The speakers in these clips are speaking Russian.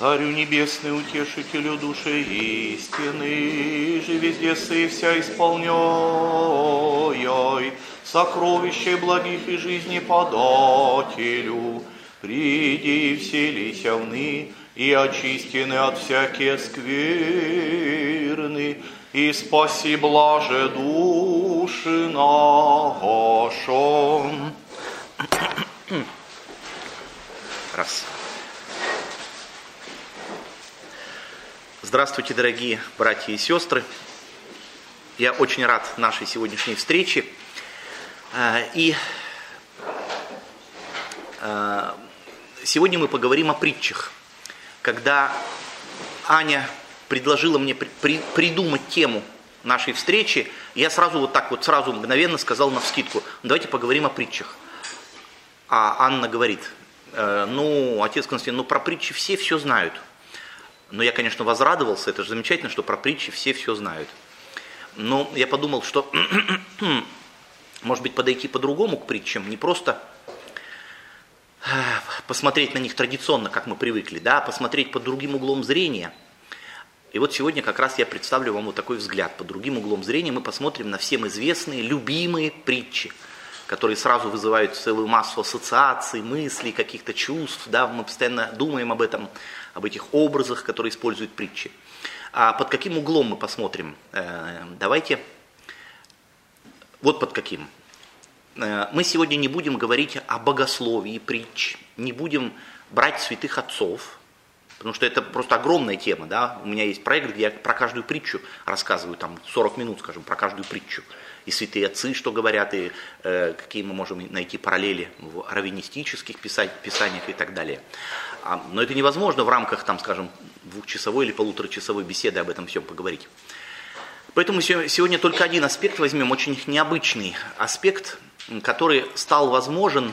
Царю небесный, утешителю души истины, же везде сы вся исполняй, сокровище благих и жизни подателю, приди и вселися вны, и очистены от всякие скверны, и спаси блаже души нашим. Раз. Здравствуйте, дорогие братья и сестры. Я очень рад нашей сегодняшней встрече. А, и а, сегодня мы поговорим о притчах. Когда Аня предложила мне придумать тему нашей встречи, я сразу вот так вот, сразу мгновенно сказал на вскидку, давайте поговорим о притчах. А Анна говорит, «Э, ну, отец Константин, ну про притчи все все знают – но я, конечно, возрадовался, это же замечательно, что про притчи все все знают. Но я подумал, что, может быть, подойти по-другому к притчам, не просто э, посмотреть на них традиционно, как мы привыкли, да, а посмотреть под другим углом зрения. И вот сегодня как раз я представлю вам вот такой взгляд. Под другим углом зрения мы посмотрим на всем известные, любимые притчи, которые сразу вызывают целую массу ассоциаций, мыслей, каких-то чувств. Да, мы постоянно думаем об этом об этих образах, которые используют притчи. А под каким углом мы посмотрим? Э, давайте, вот под каким. Э, мы сегодня не будем говорить о богословии притч, не будем брать святых отцов, потому что это просто огромная тема. Да? У меня есть проект, где я про каждую притчу рассказываю, там 40 минут, скажем, про каждую притчу. И святые отцы, что говорят, и э, какие мы можем найти параллели в раввинистических писаниях и так далее. А, но это невозможно в рамках, там, скажем, двухчасовой или полуторачасовой беседы об этом всем поговорить. Поэтому сегодня только один аспект возьмем, очень необычный аспект, который стал возможен,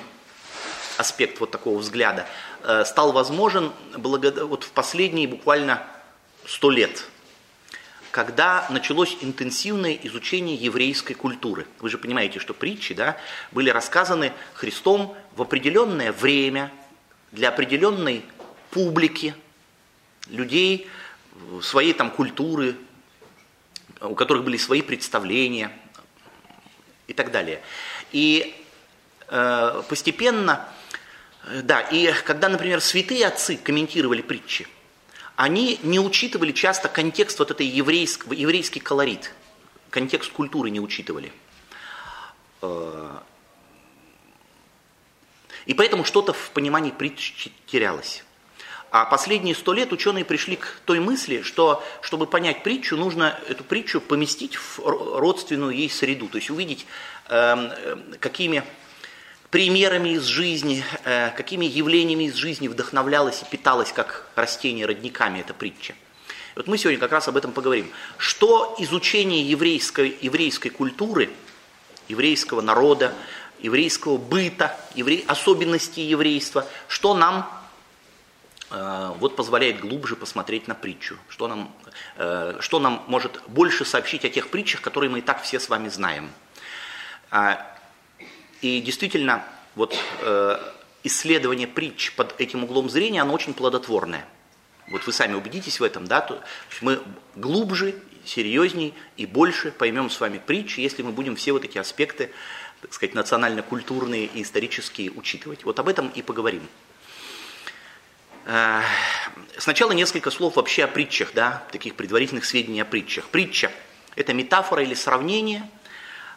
аспект вот такого взгляда, э, стал возможен вот в последние буквально сто лет, когда началось интенсивное изучение еврейской культуры. Вы же понимаете, что притчи да, были рассказаны Христом в определенное время, для определенной публики, людей, своей там культуры, у которых были свои представления и так далее. И э, постепенно, да, и когда, например, святые отцы комментировали притчи, они не учитывали часто контекст вот этой еврейский, еврейский колорит, контекст культуры не учитывали. Э, и поэтому что-то в понимании притч терялось. А последние сто лет ученые пришли к той мысли, что чтобы понять притчу, нужно эту притчу поместить в родственную ей среду, то есть увидеть, эм, э, какими примерами из жизни, э, какими явлениями из жизни вдохновлялась и питалась как растение родниками эта притча. Вот мы сегодня как раз об этом поговорим. Что изучение еврейской, еврейской культуры, еврейского народа, еврейского быта, евре... особенностей еврейства, что нам э, вот позволяет глубже посмотреть на притчу, что нам, э, что нам может больше сообщить о тех притчах, которые мы и так все с вами знаем. И действительно, вот э, исследование притч под этим углом зрения, оно очень плодотворное. Вот вы сами убедитесь в этом, да, то мы глубже, серьезней и больше поймем с вами притчи, если мы будем все вот эти аспекты так сказать, национально-культурные и исторические учитывать. Вот об этом и поговорим. Э, сначала несколько слов вообще о притчах, да, таких предварительных сведений о притчах. Притча – это метафора или сравнение,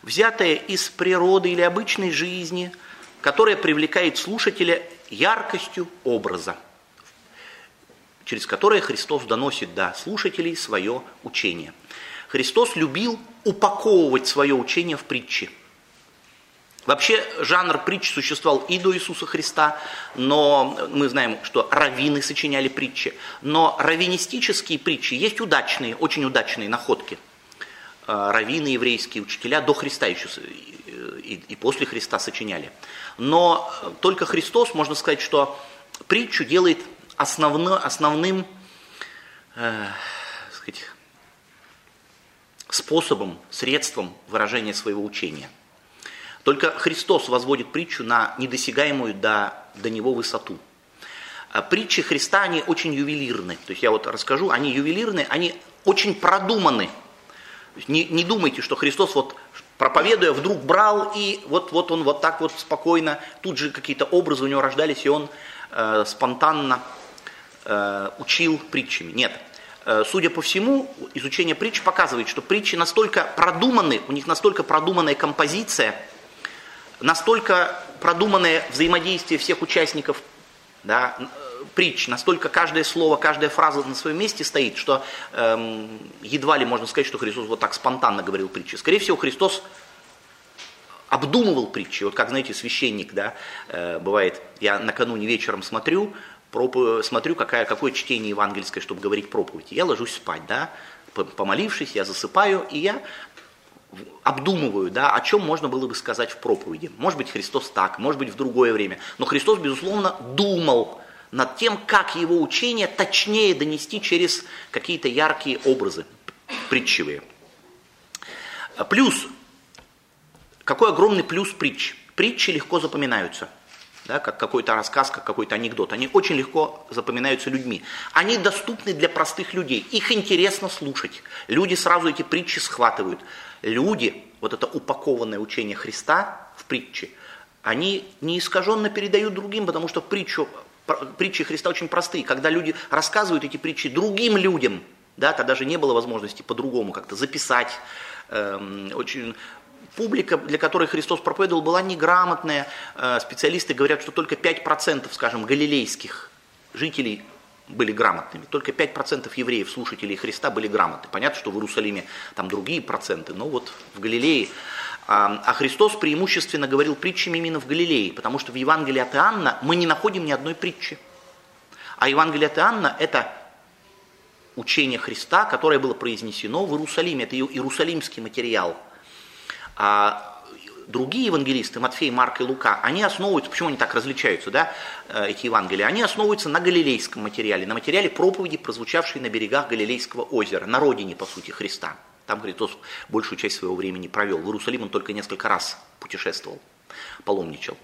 взятое из природы или обычной жизни, которое привлекает слушателя яркостью образа, через которое Христос доносит до слушателей свое учение. Христос любил упаковывать свое учение в притчи – Вообще жанр притч существовал и до Иисуса Христа, но мы знаем, что раввины сочиняли притчи. Но раввинистические притчи есть удачные, очень удачные находки. Э, раввины еврейские, учителя до Христа еще и, и после Христа сочиняли. Но только Христос, можно сказать, что притчу делает основно, основным э, сказать, способом, средством выражения своего учения. Только Христос возводит притчу на недосягаемую до, до него высоту. А притчи Христа, они очень ювелирны. То есть я вот расскажу, они ювелирны, они очень продуманы. Не, не думайте, что Христос вот проповедуя, вдруг брал и вот, вот он вот так вот спокойно, тут же какие-то образы у него рождались, и он э, спонтанно э, учил притчами. Нет. Э, судя по всему, изучение притч показывает, что притчи настолько продуманы, у них настолько продуманная композиция, настолько продуманное взаимодействие всех участников да, притч, настолько каждое слово, каждая фраза на своем месте стоит, что эм, едва ли можно сказать, что Христос вот так спонтанно говорил притчи. Скорее всего, Христос обдумывал притчи. Вот как, знаете, священник, да, э, бывает, я накануне вечером смотрю, проп... смотрю, какая, какое чтение евангельское, чтобы говорить проповедь. Я ложусь спать, да, помолившись, я засыпаю, и я обдумываю, да, о чем можно было бы сказать в проповеди. Может быть, Христос так, может быть, в другое время. Но Христос, безусловно, думал над тем, как его учение точнее донести через какие-то яркие образы, притчевые. Плюс, какой огромный плюс притч. Притчи легко запоминаются, да, как какой-то рассказ, как какой-то анекдот. Они очень легко запоминаются людьми. Они доступны для простых людей. Их интересно слушать. Люди сразу эти притчи схватывают. Люди, вот это упакованное учение Христа в притче, они неискаженно передают другим, потому что притчу притчи Христа очень простые. Когда люди рассказывают эти притчи другим людям, да, тогда же не было возможности по-другому как-то записать. Эм, очень публика, для которой Христос проповедовал, была неграмотная. Э, специалисты говорят, что только 5%, скажем, галилейских жителей были грамотными. Только 5% евреев, слушателей Христа, были грамотны. Понятно, что в Иерусалиме там другие проценты, но вот в Галилее а Христос преимущественно говорил притчами именно в Галилее, потому что в Евангелии от Иоанна мы не находим ни одной притчи. А Евангелие от Иоанна – это учение Христа, которое было произнесено в Иерусалиме. Это иерусалимский материал. А другие евангелисты, Матфей, Марк и Лука, они основываются, почему они так различаются, да, э, эти Евангелия, они основываются на галилейском материале, на материале проповеди, прозвучавшей на берегах Галилейского озера, на родине, по сути, Христа. Там Христос большую часть своего времени провел. В Иерусалим он только несколько раз путешествовал, паломничал.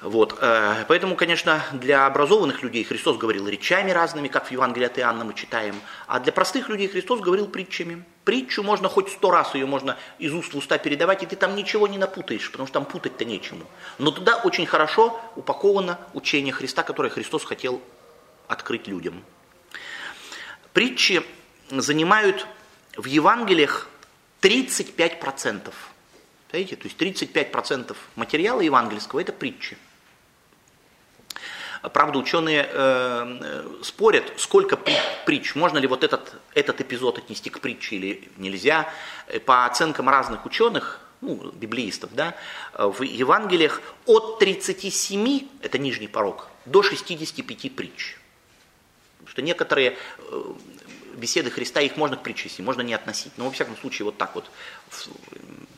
Вот, э, поэтому, конечно, для образованных людей Христос говорил речами разными, как в Евангелии от Иоанна мы читаем, а для простых людей Христос говорил притчами. Притчу можно хоть сто раз ее можно из уст в уста передавать, и ты там ничего не напутаешь, потому что там путать-то нечему. Но туда очень хорошо упаковано учение Христа, которое Христос хотел открыть людям. Притчи занимают в Евангелиях 35%. Видите, то есть 35% материала евангельского это притчи. Правда, ученые э, спорят, сколько притч, можно ли вот этот, этот эпизод отнести к притче или нельзя. По оценкам разных ученых, ну, библеистов, да, в Евангелиях от 37, это нижний порог, до 65 притч. Потому что некоторые э, беседы Христа, их можно к притче, можно не относить. Но во всяком случае вот так вот,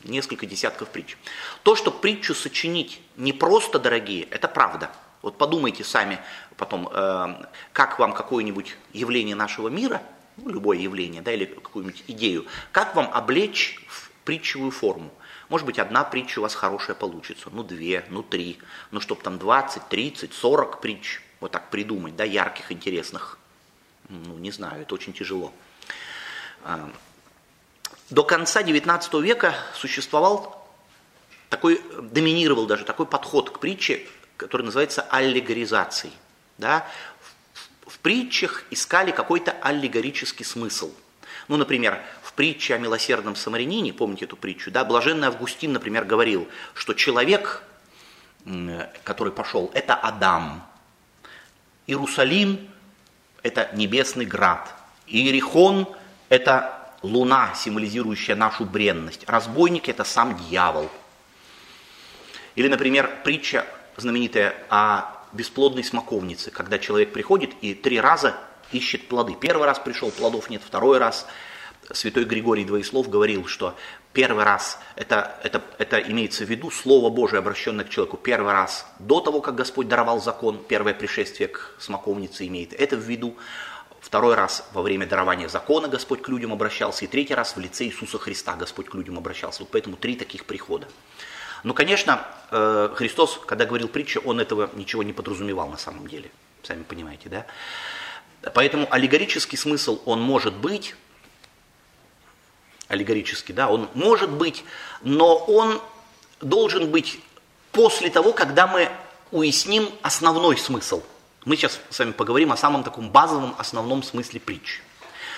несколько десятков притч. То, что притчу сочинить не просто, дорогие, это правда. Вот подумайте сами потом, э, как вам какое-нибудь явление нашего мира, ну, любое явление, да, или какую-нибудь идею, как вам облечь в притчевую форму. Может быть, одна притча у вас хорошая получится, ну две, ну три, ну чтобы там 20, 30, 40 притч вот так придумать, да, ярких, интересных. Ну, не знаю, это очень тяжело. А, до конца XIX века существовал такой, доминировал даже такой подход к притче, который называется аллегоризацией. Да? В притчах искали какой-то аллегорический смысл. Ну, например, в притче о милосердном самарянине, помните эту притчу, да, блаженный Августин, например, говорил, что человек, который пошел, это Адам. Иерусалим это небесный град. Иерихон – это луна, символизирующая нашу бренность. Разбойник – это сам дьявол. Или, например, притча знаменитая о бесплодной смоковнице, когда человек приходит и три раза ищет плоды. Первый раз пришел, плодов нет, второй раз святой Григорий Двоеслов говорил, что первый раз, это, это, это имеется в виду Слово Божие, обращенное к человеку, первый раз до того, как Господь даровал закон, первое пришествие к смоковнице имеет это в виду, второй раз во время дарования закона Господь к людям обращался, и третий раз в лице Иисуса Христа Господь к людям обращался. Вот поэтому три таких прихода. Но, конечно, э, Христос, когда говорил притчу, он этого ничего не подразумевал на самом деле. Сами понимаете, да? Поэтому аллегорический смысл, он может быть, аллегорический, да, он может быть, но он должен быть после того, когда мы уясним основной смысл. Мы сейчас с вами поговорим о самом таком базовом основном смысле притчи.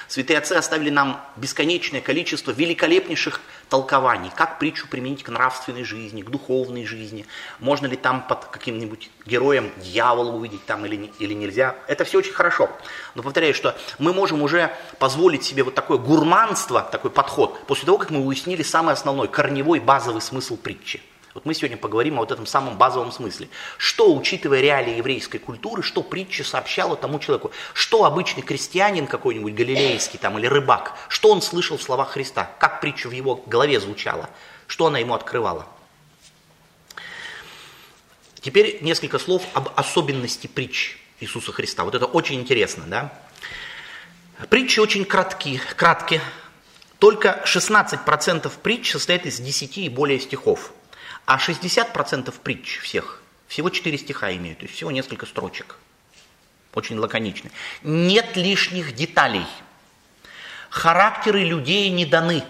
Святые отцы оставили нам бесконечное количество великолепнейших толкований, как притчу применить к нравственной жизни, к духовной жизни, можно ли там под каким-нибудь героем дьявола увидеть там или, или нельзя. Это все очень хорошо. Но повторяю, что мы можем уже позволить себе вот такое гурманство, такой подход, после того, как мы уяснили самый основной, корневой, базовый смысл притчи. Вот мы сегодня поговорим о вот этом самом базовом смысле. Что, учитывая реалии еврейской культуры, что притча сообщала тому человеку? Что обычный крестьянин какой-нибудь галилейский там или рыбак, что он слышал в словах Христа? Как притча в его голове звучала? Что она ему открывала? Теперь несколько слов об особенности притч Иисуса Христа. Вот это очень интересно, да? Притчи очень кратки, краткие. Только 16% притч состоят из 10 и более стихов. А 60% притч всех, всего 4 стиха имеют, то есть всего несколько строчек. Очень лаконичны. Нет лишних деталей. Характеры людей не даны,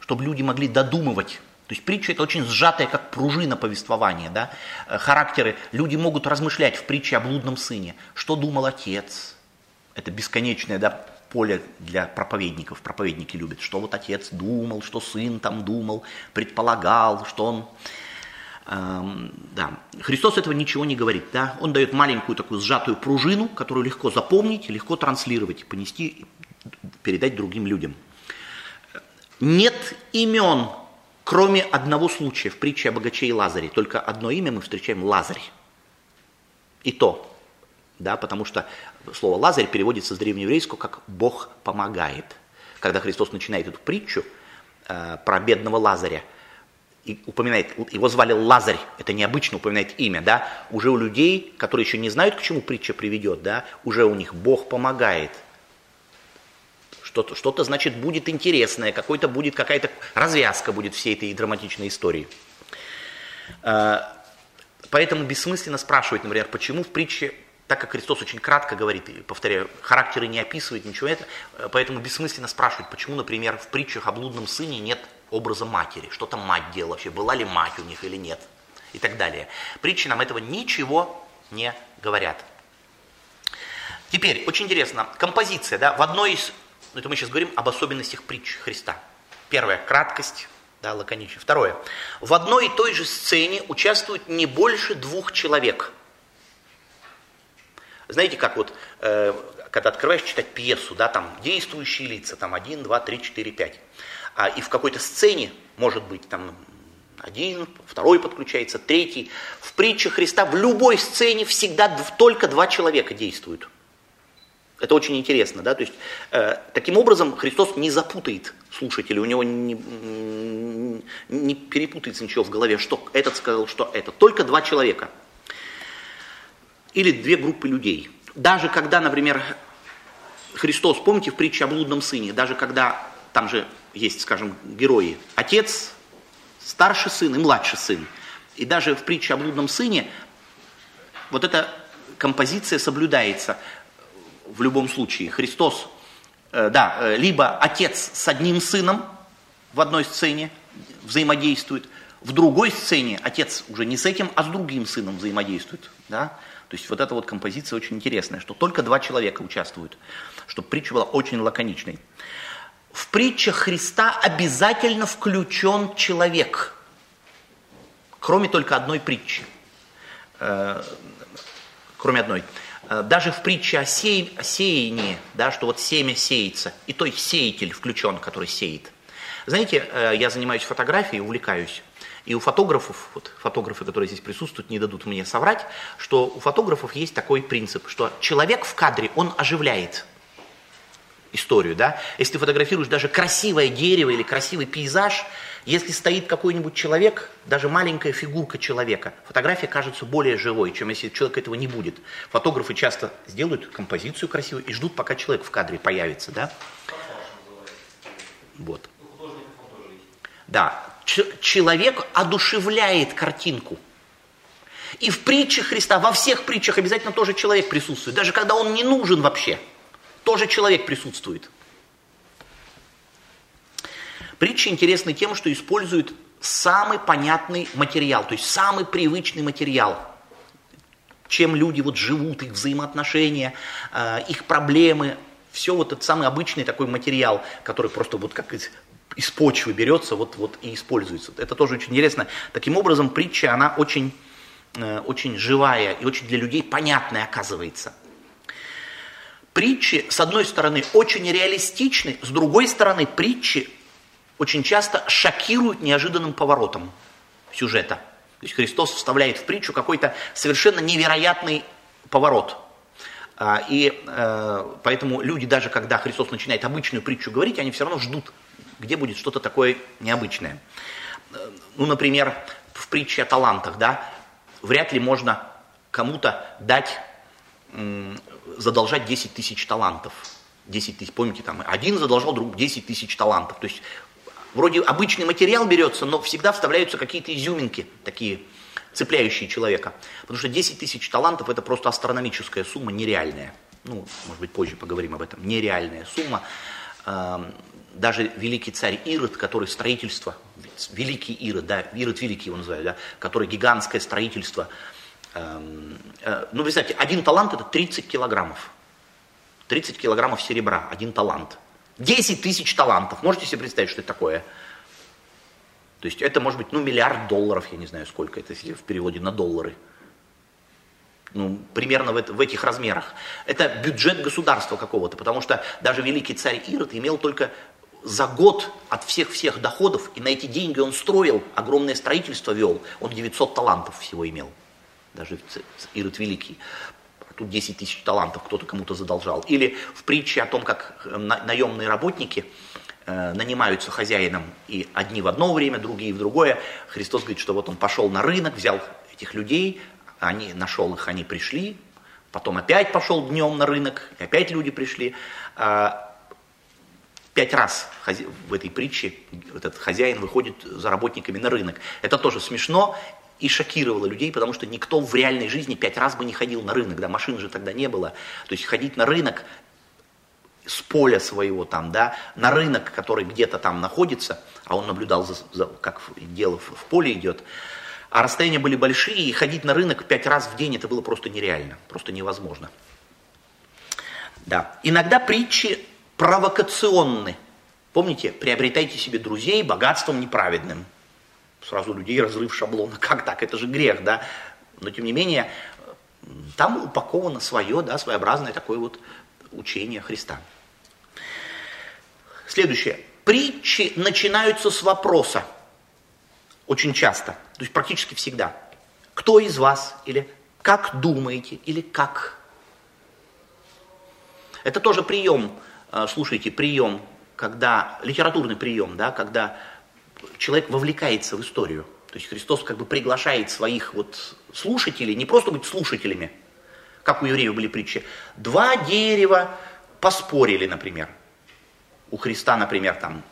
чтобы люди могли додумывать. То есть притча это очень сжатая, как пружина повествования. Да? Э, характеры, люди могут размышлять в притче о блудном сыне. Что думал отец? Это бесконечное да, поле для проповедников. Проповедники любят, что вот отец думал, что сын там думал, предполагал, что он да. Христос этого ничего не говорит. Да? Он дает маленькую такую сжатую пружину, которую легко запомнить, легко транслировать, понести, передать другим людям. Нет имен, кроме одного случая в притче о богаче и Лазаре. Только одно имя мы встречаем – Лазарь. И то, да, потому что слово «Лазарь» переводится с древнееврейского как «Бог помогает». Когда Христос начинает эту притчу э, про бедного Лазаря – и упоминает, его звали Лазарь, это необычно упоминает имя, да, уже у людей, которые еще не знают, к чему притча приведет, да, уже у них Бог помогает. Что-то, что-то значит, будет интересное, какой-то будет, какая-то развязка будет всей этой драматичной истории. А, поэтому бессмысленно спрашивать, например, почему в притче, так как Христос очень кратко говорит, и повторяю, характеры не описывает, ничего это, поэтому бессмысленно спрашивать, почему, например, в притчах о блудном сыне нет образа матери, что там мать делала вообще, была ли мать у них или нет, и так далее. Притчи нам этого ничего не говорят. Теперь, очень интересно, композиция, да, в одной из, ну это мы сейчас говорим об особенностях притч Христа. Первое, краткость, да, лаконичность. Второе, в одной и той же сцене участвуют не больше двух человек. Знаете, как вот, э, когда открываешь читать пьесу, да, там действующие лица, там один, два, три, четыре, пять а, и в какой-то сцене, может быть, там один, второй подключается, третий. В притче Христа в любой сцене всегда только два человека действуют. Это очень интересно, да, то есть э, таким образом Христос не запутает слушателя, у него не, не перепутается ничего в голове, что этот сказал, что это. Только два человека. Или две группы людей. Даже когда, например, Христос, помните в притче о блудном сыне, даже когда там же есть, скажем, герои, отец, старший сын и младший сын. И даже в притче о блудном сыне вот эта композиция соблюдается в любом случае. Христос, э, да, э, либо отец с одним сыном в одной сцене взаимодействует, в другой сцене отец уже не с этим, а с другим сыном взаимодействует. Да? То есть вот эта вот композиция очень интересная, что только два человека участвуют, чтобы притча была очень лаконичной в притчах Христа обязательно включен человек, кроме только одной притчи. Э, кроме одной. Э, даже в притче о, сея, о сеянии, да, что вот семя сеется, и то есть сеятель включен, который сеет. Знаете, э, я занимаюсь фотографией, увлекаюсь. И у фотографов, вот фотографы, которые здесь присутствуют, не дадут мне соврать, что у фотографов есть такой принцип, что человек в кадре, он оживляет историю, да? Если ты фотографируешь даже красивое дерево или красивый пейзаж, если стоит какой-нибудь человек, даже маленькая фигурка человека, фотография кажется более живой, чем если человек этого не будет. Фотографы часто сделают композицию красивую и ждут, пока человек в кадре появится, да? Вот. Да, человек одушевляет картинку. И в притчах Христа, во всех притчах обязательно тоже человек присутствует. Даже когда он не нужен вообще, тоже человек присутствует. Притча интересны тем, что используют самый понятный материал, то есть самый привычный материал, чем люди вот живут, их взаимоотношения, э, их проблемы, все вот этот самый обычный такой материал, который просто вот как из, из почвы берется вот, вот и используется. Это тоже очень интересно. Таким образом, притча, она очень Э, очень живая и очень для людей понятная оказывается. Притчи, с одной стороны, очень реалистичны, с другой стороны, притчи очень часто шокируют неожиданным поворотом сюжета. То есть Христос вставляет в притчу какой-то совершенно невероятный поворот. А, и э, поэтому люди, даже когда Христос начинает обычную притчу говорить, они все равно ждут, где будет что-то такое необычное. Э, ну, например, в притче о талантах, да, вряд ли можно кому-то дать, задолжать 10 тысяч талантов. 10 тысяч, помните, там один задолжал друг 10 тысяч талантов. То есть вроде обычный материал берется, но всегда вставляются какие-то изюминки такие, цепляющие человека. Потому что 10 тысяч талантов это просто астрономическая сумма, нереальная. Ну, может быть, позже поговорим об этом. Нереальная сумма. Эм, даже великий царь Ирод, который строительство великий Ирод, да, Ирод великий его называют, да, который гигантское строительство. Эм, э, ну, вы знаете, один талант это 30 килограммов. 30 килограммов серебра, один талант. 10 тысяч талантов. Можете себе представить, что это такое? То есть это может быть, ну, миллиард долларов, я не знаю сколько это, в переводе на доллары. Ну, примерно в, это, в этих размерах. Это бюджет государства какого-то, потому что даже великий царь Ирод имел только за год от всех-всех доходов, и на эти деньги он строил, огромное строительство вел, он 900 талантов всего имел, даже Ирод Великий. Тут 10 тысяч талантов кто-то кому-то задолжал. Или в притче о том, как э, наемные работники э, нанимаются хозяином, и одни в одно время, другие в другое. Христос говорит, что вот он пошел на рынок, взял этих людей, они, нашел их, они пришли, потом опять пошел днем на рынок, и опять люди пришли. А, Пять раз в этой притче этот хозяин выходит за работниками на рынок. Это тоже смешно и шокировало людей, потому что никто в реальной жизни пять раз бы не ходил на рынок, да, машин же тогда не было. То есть ходить на рынок с поля своего там, да, на рынок, который где-то там находится, а он наблюдал, за, за, как дело в, в поле идет, а расстояния были большие, и ходить на рынок пять раз в день это было просто нереально, просто невозможно. Да. Иногда притчи провокационны. Помните, приобретайте себе друзей богатством неправедным. Сразу людей разрыв шаблона. Как так? Это же грех, да? Но тем не менее, там упаковано свое, да, своеобразное такое вот учение Христа. Следующее. Притчи начинаются с вопроса. Очень часто. То есть практически всегда. Кто из вас? Или как думаете? Или как? Это тоже прием а, слушайте, прием, когда, литературный прием, да, когда человек вовлекается в историю. То есть Христос как бы приглашает своих вот слушателей, не просто быть слушателями, как у евреев были притчи. Два дерева поспорили, например. У Христа, например, там,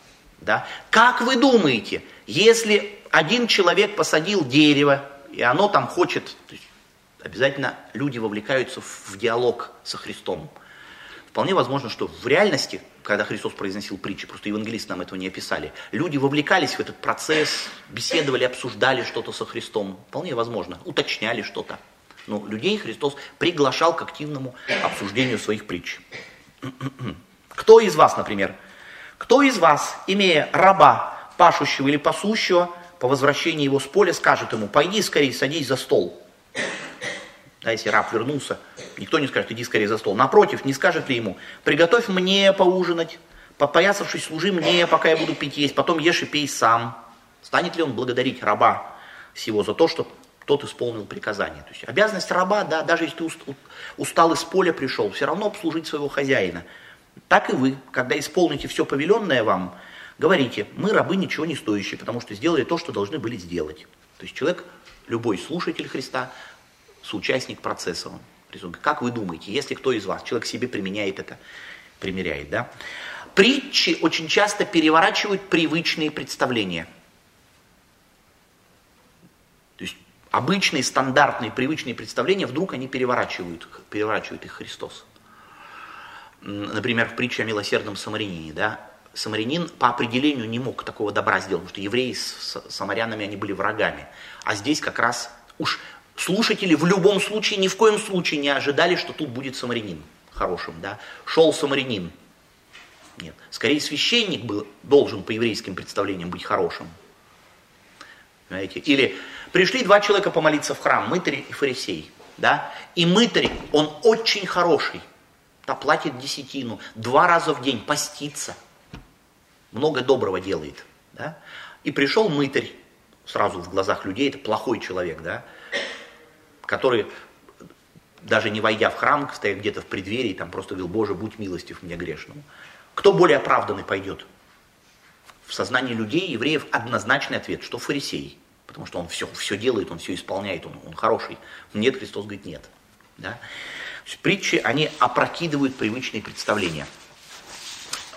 да. Как вы думаете, если один человек посадил дерево, и оно там хочет, обязательно люди вовлекаются в диалог со Христом. Вполне возможно, что в реальности, когда Христос произносил притчи, просто евангелисты нам этого не описали, люди вовлекались в этот процесс, беседовали, обсуждали что-то со Христом. Вполне возможно, уточняли что-то. Но людей Христос приглашал к активному обсуждению своих притч. Кто из вас, например, кто из вас, имея раба, пашущего или пасущего, по возвращении его с поля скажет ему, пойди скорее, садись за стол. Да, если раб вернулся, никто не скажет, иди скорее за стол. Напротив, не скажет ли ему, приготовь мне поужинать, попоясавшись, служи мне, пока я буду пить есть, потом ешь и пей сам. Станет ли он благодарить раба всего за то, что тот исполнил приказание? То есть обязанность раба, да, даже если ты устал из поля пришел, все равно обслужить своего хозяина. Так и вы, когда исполните все повеленное вам, говорите, мы рабы ничего не стоящие, потому что сделали то, что должны были сделать. То есть человек, любой слушатель Христа, соучастник процесса. Он, как вы думаете, если кто из вас, человек себе применяет это, примеряет, да? Притчи очень часто переворачивают привычные представления. То есть обычные, стандартные, привычные представления, вдруг они переворачивают, переворачивают их Христос. Например, в притче о милосердном самарянине, да, самарянин по определению не мог такого добра сделать, потому что евреи с самарянами, они были врагами. А здесь как раз уж слушатели в любом случае, ни в коем случае не ожидали, что тут будет самарянин хорошим, да. Шел самарянин. Нет. Скорее священник был, должен по еврейским представлениям быть хорошим. Понимаете? Или пришли два человека помолиться в храм, мытарь и фарисей. Да? И мытарь, он очень хороший. Да, платит десятину, два раза в день постится. Много доброго делает. Да? И пришел мытарь, сразу в глазах людей, это плохой человек, да? Который даже не войдя в храм, стоя где-то в преддверии, там просто говорил, Боже, будь милостив мне грешному. Кто более оправданный пойдет? В сознании людей, евреев, однозначный ответ, что фарисей. Потому что он все, все делает, он все исполняет, он, он хороший. Нет, Христос говорит, нет. Да? Притчи, они опрокидывают привычные представления.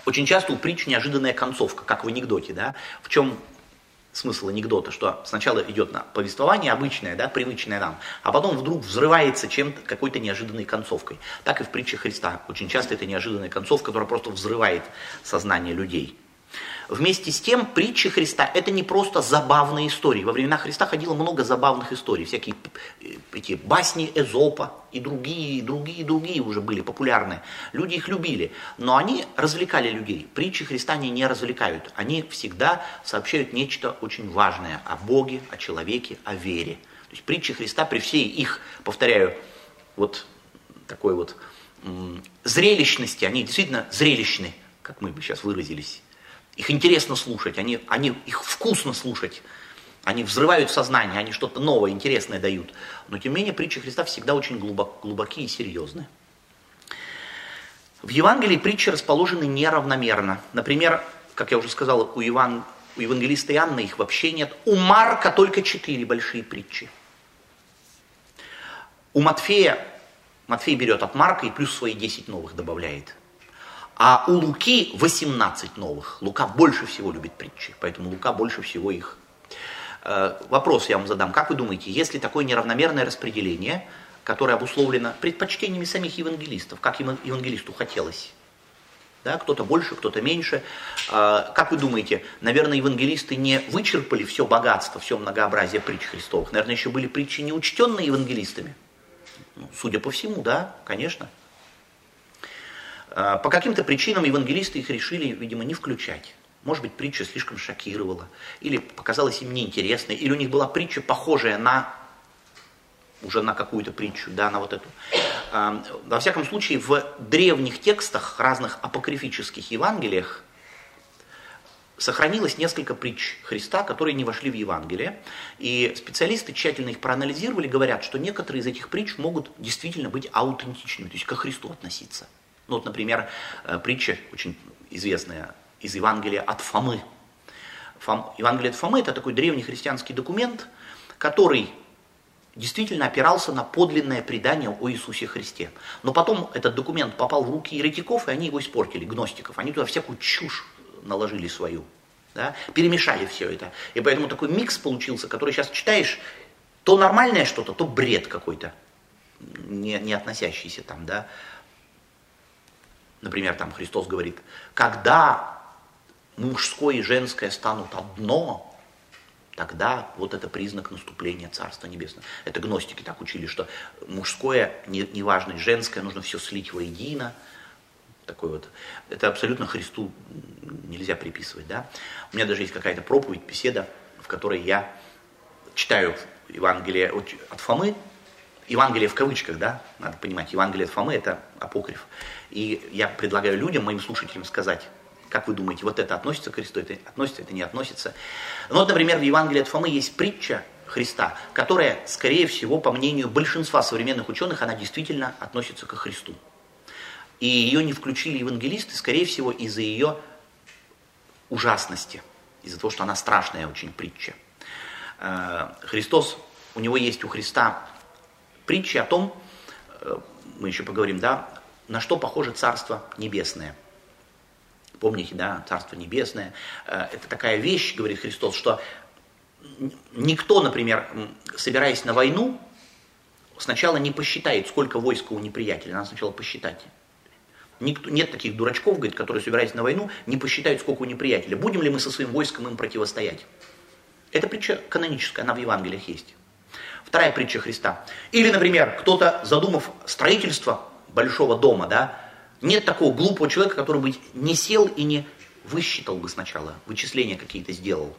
Очень часто у притч неожиданная концовка, как в анекдоте. Да? В чем смысл анекдота, что сначала идет на повествование обычное, да, привычное нам, а потом вдруг взрывается чем-то, какой-то неожиданной концовкой. Так и в притче Христа. Очень часто это неожиданная концовка, которая просто взрывает сознание людей. Вместе с тем, притчи Христа – это не просто забавные истории. Во времена Христа ходило много забавных историй, всякие э, эти басни Эзопа и другие, другие, другие уже были популярны. Люди их любили, но они развлекали людей. Притчи Христа они не развлекают, они всегда сообщают нечто очень важное о Боге, о человеке, о вере. То есть притчи Христа при всей их, повторяю, вот такой вот зрелищности, они действительно зрелищны, как мы бы сейчас выразились, их интересно слушать, они, они, их вкусно слушать. Они взрывают сознание, они что-то новое, интересное дают. Но тем не менее притчи Христа всегда очень глубок, глубокие и серьезные. В Евангелии притчи расположены неравномерно. Например, как я уже сказал, у, Еван, у евангелиста Иоанна их вообще нет. У Марка только четыре большие притчи. У Матфея, Матфей берет от Марка и плюс свои 10 новых добавляет. А у Луки 18 новых. Лука больше всего любит притчи, поэтому Лука больше всего их. Э, вопрос я вам задам. Как вы думаете, если такое неравномерное распределение, которое обусловлено предпочтениями самих евангелистов, как евангелисту хотелось? Да, кто-то больше, кто-то меньше. Э, как вы думаете, наверное, евангелисты не вычерпали все богатство, все многообразие притч Христовых? Наверное, еще были притчи неучтенные евангелистами? Ну, судя по всему, да, конечно. А, по каким-то причинам евангелисты их решили, видимо, не включать. Может быть, притча слишком шокировала, или показалась им неинтересной, или у них была притча, похожая на уже на какую-то притчу, да, на вот эту. А, во всяком случае, в древних текстах, разных апокрифических Евангелиях, сохранилось несколько притч Христа, которые не вошли в Евангелие. И специалисты тщательно их проанализировали, говорят, что некоторые из этих притч могут действительно быть аутентичными, то есть ко Христу относиться. Ну вот, например, э, притча очень известная из Евангелия от Фомы. Фом, Евангелие от Фомы – это такой древний христианский документ, который действительно опирался на подлинное предание о Иисусе Христе. Но потом этот документ попал в руки еретиков, и они его испортили, гностиков. Они туда всякую чушь наложили свою, да, перемешали все это. И поэтому такой микс получился, который сейчас читаешь, то нормальное что-то, то бред какой-то, не, не относящийся там, да, Например, там Христос говорит, когда мужское и женское станут одно, тогда вот это признак наступления Царства Небесного. Это гностики так учили, что мужское неважно, не женское, нужно все слить воедино. Такой вот. Это абсолютно Христу нельзя приписывать. Да? У меня даже есть какая-то проповедь, беседа, в которой я читаю Евангелие от Фомы, Евангелие в кавычках, да, надо понимать, Евангелие от Фомы это апокриф. И я предлагаю людям, моим слушателям сказать, как вы думаете, вот это относится к Христу, это относится, это не относится. Ну вот, например, в Евангелии от Фомы есть притча Христа, которая, скорее всего, по мнению большинства современных ученых, она действительно относится к Христу. И ее не включили евангелисты, скорее всего, из-за ее ужасности, из-за того, что она страшная очень притча. Э, Христос, у него есть у Христа притчи о том, э, мы еще поговорим, да, на что похоже Царство Небесное. Помните, да, Царство Небесное, э, это такая вещь, говорит Христос, что никто, например, собираясь на войну, сначала не посчитает, сколько войска у неприятеля, надо сначала посчитать. Никто, нет таких дурачков, говорит, которые, собираясь на войну, не посчитают, сколько у неприятеля. Будем ли мы со своим войском им противостоять? Это притча каноническая, она в Евангелиях есть. Вторая притча Христа. Или, например, кто-то, задумав строительство большого дома, да, нет такого глупого человека, который бы не сел и не высчитал бы сначала, вычисления какие-то сделал.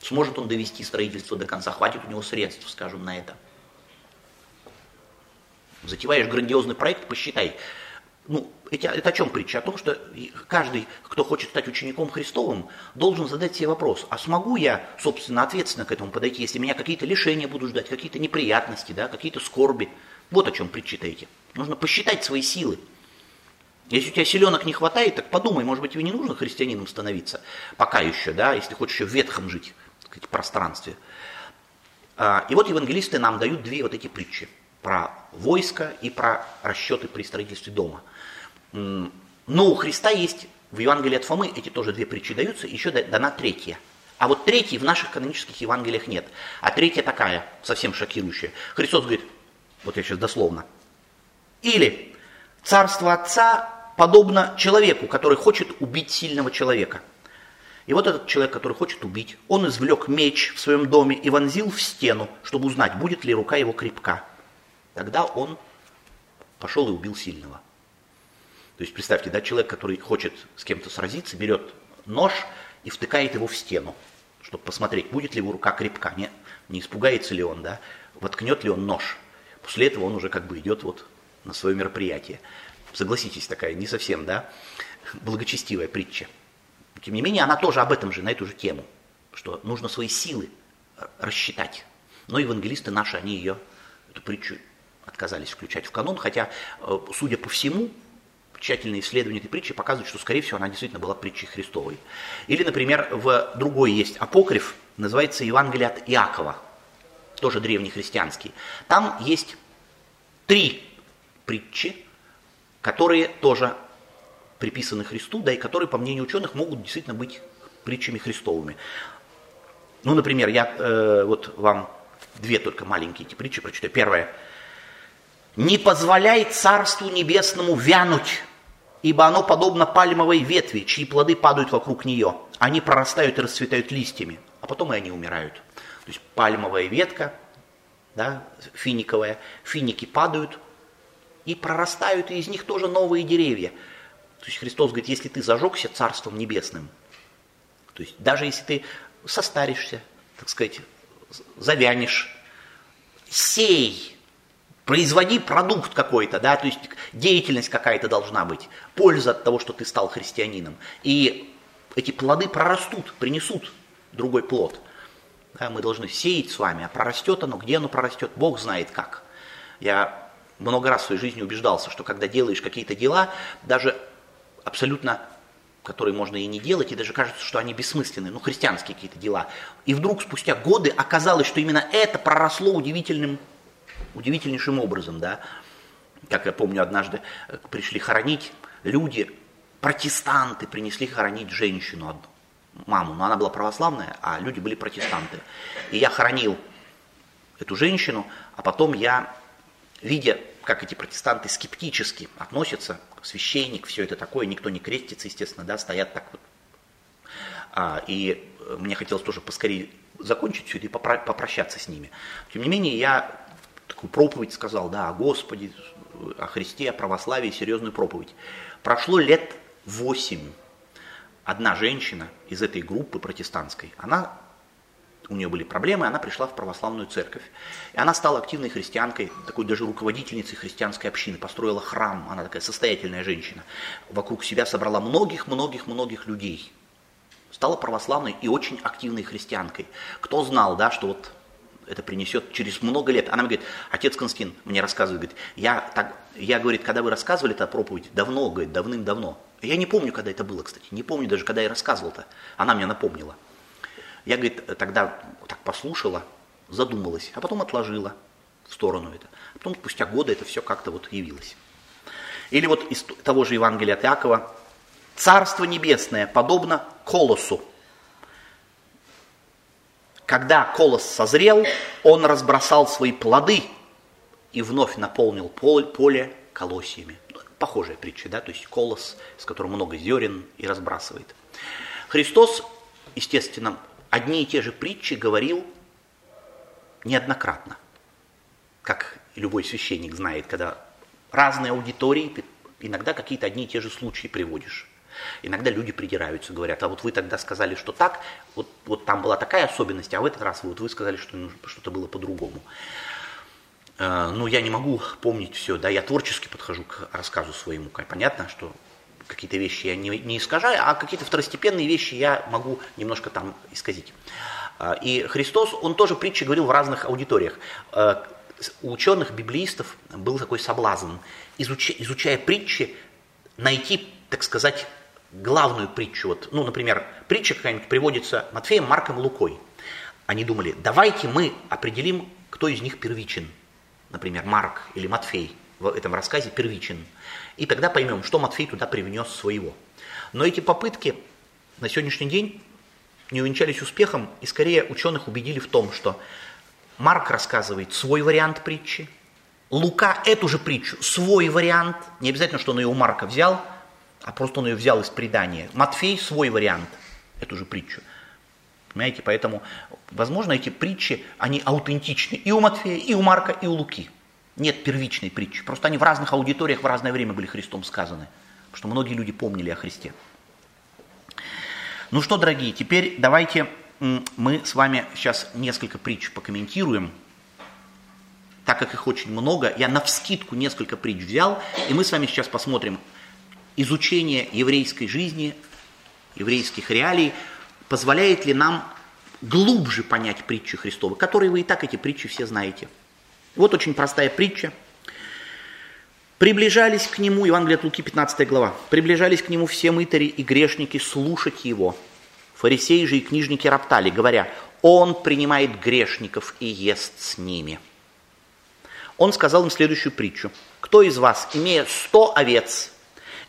Сможет он довести строительство до конца, хватит у него средств, скажем, на это. Затеваешь грандиозный проект, посчитай. Ну, это, это о чем притча? О том, что каждый, кто хочет стать учеником Христовым, должен задать себе вопрос, а смогу я, собственно, ответственно к этому подойти, если меня какие-то лишения будут ждать, какие-то неприятности, да, какие-то скорби. Вот о чем причитаете. Нужно посчитать свои силы. Если у тебя селенок не хватает, так подумай, может быть, тебе не нужно христианином становиться, пока еще, да, если хочешь еще в ветхом жить, так сказать, пространстве. А, и вот евангелисты нам дают две вот эти притчи про войско и про расчеты при строительстве дома. Но у Христа есть в Евангелии от Фомы, эти тоже две притчи даются, еще дана третья. А вот третьей в наших канонических Евангелиях нет. А третья такая, совсем шокирующая. Христос говорит, вот я сейчас дословно. Или царство Отца подобно человеку, который хочет убить сильного человека. И вот этот человек, который хочет убить, он извлек меч в своем доме и вонзил в стену, чтобы узнать, будет ли рука его крепка. Тогда он пошел и убил сильного. То есть представьте, да, человек, который хочет с кем-то сразиться, берет нож и втыкает его в стену, чтобы посмотреть, будет ли его рука крепка, не, не испугается ли он, да, воткнет ли он нож. После этого он уже как бы идет вот на свое мероприятие. Согласитесь, такая не совсем, да, благочестивая притча. Тем не менее, она тоже об этом же, на эту же тему, что нужно свои силы рассчитать. Но евангелисты наши, они ее, эту притчу отказались включать в канон, хотя, э, судя по всему, тщательные исследования этой притчи показывают, что, скорее всего, она действительно была притчей Христовой. Или, например, в другой есть апокриф, называется Евангелие от Иакова, тоже древнехристианский. Там есть три притчи, которые тоже приписаны Христу, да и которые, по мнению ученых, могут действительно быть притчами Христовыми. Ну, например, я э, вот вам две только маленькие эти притчи прочитаю. Первая. «Не позволяй Царству Небесному вянуть, ибо оно подобно пальмовой ветви, чьи плоды падают вокруг нее. Они прорастают и расцветают листьями, а потом и они умирают». То есть пальмовая ветка, да, финиковая, финики падают и прорастают, и из них тоже новые деревья. То есть Христос говорит, если ты зажегся Царством Небесным, то есть даже если ты состаришься, так сказать, завянешь, сей, производи продукт какой-то, да, то есть деятельность какая-то должна быть, польза от того, что ты стал христианином. И эти плоды прорастут, принесут другой плод. Да, мы должны сеять с вами, а прорастет оно, где оно прорастет, Бог знает как. Я много раз в своей жизни убеждался, что когда делаешь какие-то дела, даже абсолютно, которые можно и не делать, и даже кажется, что они бессмысленные, ну, христианские какие-то дела. И вдруг спустя годы оказалось, что именно это проросло удивительным, удивительнейшим образом, да. Как я помню, однажды э, пришли хоронить люди, протестанты принесли хоронить женщину одну, маму, но она была православная, а люди были протестанты. И я хоронил эту женщину, а потом я, видя, как эти протестанты скептически относятся священник, все это такое, никто не крестится, естественно, да, стоят так вот. А, и мне хотелось тоже поскорее закончить все это и попрощаться с ними. Тем не менее, я проповедь сказал, да, о Господе, о Христе, о православии, серьезную проповедь. Прошло лет восемь. Одна женщина из этой группы протестантской, она у нее были проблемы, она пришла в православную церковь. И она стала активной христианкой, такой даже руководительницей христианской общины, построила храм, она такая состоятельная женщина. Вокруг себя собрала многих-многих-многих людей. Стала православной и очень активной христианкой. Кто знал, да, что вот это принесет через много лет. Она мне говорит, отец Константин мне рассказывает, говорит, я, так, я, говорит, когда вы рассказывали это проповедь, давно, говорит, давным-давно. Я не помню, когда это было, кстати, не помню даже, когда я рассказывал-то. Она мне напомнила. Я, говорит, тогда так послушала, задумалась, а потом отложила в сторону это. А потом спустя годы это все как-то вот явилось. Или вот из того же Евангелия от Иакова, Царство Небесное подобно колосу, когда колос созрел, он разбросал свои плоды и вновь наполнил поле колосьями. Похожая притча, да, то есть колос, с которым много зерен и разбрасывает. Христос, естественно, одни и те же притчи говорил неоднократно. Как любой священник знает, когда разные аудитории, иногда какие-то одни и те же случаи приводишь. Иногда люди придираются, говорят, а вот вы тогда сказали, что так, вот, вот там была такая особенность, а в этот раз вот вы сказали, что ну, что-то было по-другому. Э, ну, я не могу помнить все, да, я творчески подхожу к рассказу своему. Понятно, что какие-то вещи я не, не искажаю, а какие-то второстепенные вещи я могу немножко там исказить. Э, и Христос, он тоже притчи говорил в разных аудиториях. Э, у ученых, библеистов был такой соблазн, изучая, изучая притчи, найти, так сказать, главную притчу, вот, ну, например, притча какая-нибудь приводится Матфеем, Марком, Лукой. Они думали, давайте мы определим, кто из них первичен. Например, Марк или Матфей в этом рассказе первичен. И тогда поймем, что Матфей туда привнес своего. Но эти попытки на сегодняшний день не увенчались успехом, и скорее ученых убедили в том, что Марк рассказывает свой вариант притчи, Лука эту же притчу, свой вариант, не обязательно, что он ее у Марка взял, а просто он ее взял из предания. Матфей свой вариант, эту же притчу. Понимаете, поэтому, возможно, эти притчи, они аутентичны и у Матфея, и у Марка, и у Луки. Нет первичной притчи. Просто они в разных аудиториях в разное время были Христом сказаны. Потому что многие люди помнили о Христе. Ну что, дорогие, теперь давайте мы с вами сейчас несколько притч покомментируем. Так как их очень много, я на вскидку несколько притч взял, и мы с вами сейчас посмотрим, изучение еврейской жизни, еврейских реалий, позволяет ли нам глубже понять притчи Христовы, которые вы и так эти притчи все знаете. Вот очень простая притча. Приближались к нему, Евангелие от Луки, 15 глава, приближались к нему все мытари и грешники слушать его. Фарисеи же и книжники роптали, говоря, он принимает грешников и ест с ними. Он сказал им следующую притчу. Кто из вас, имея сто овец,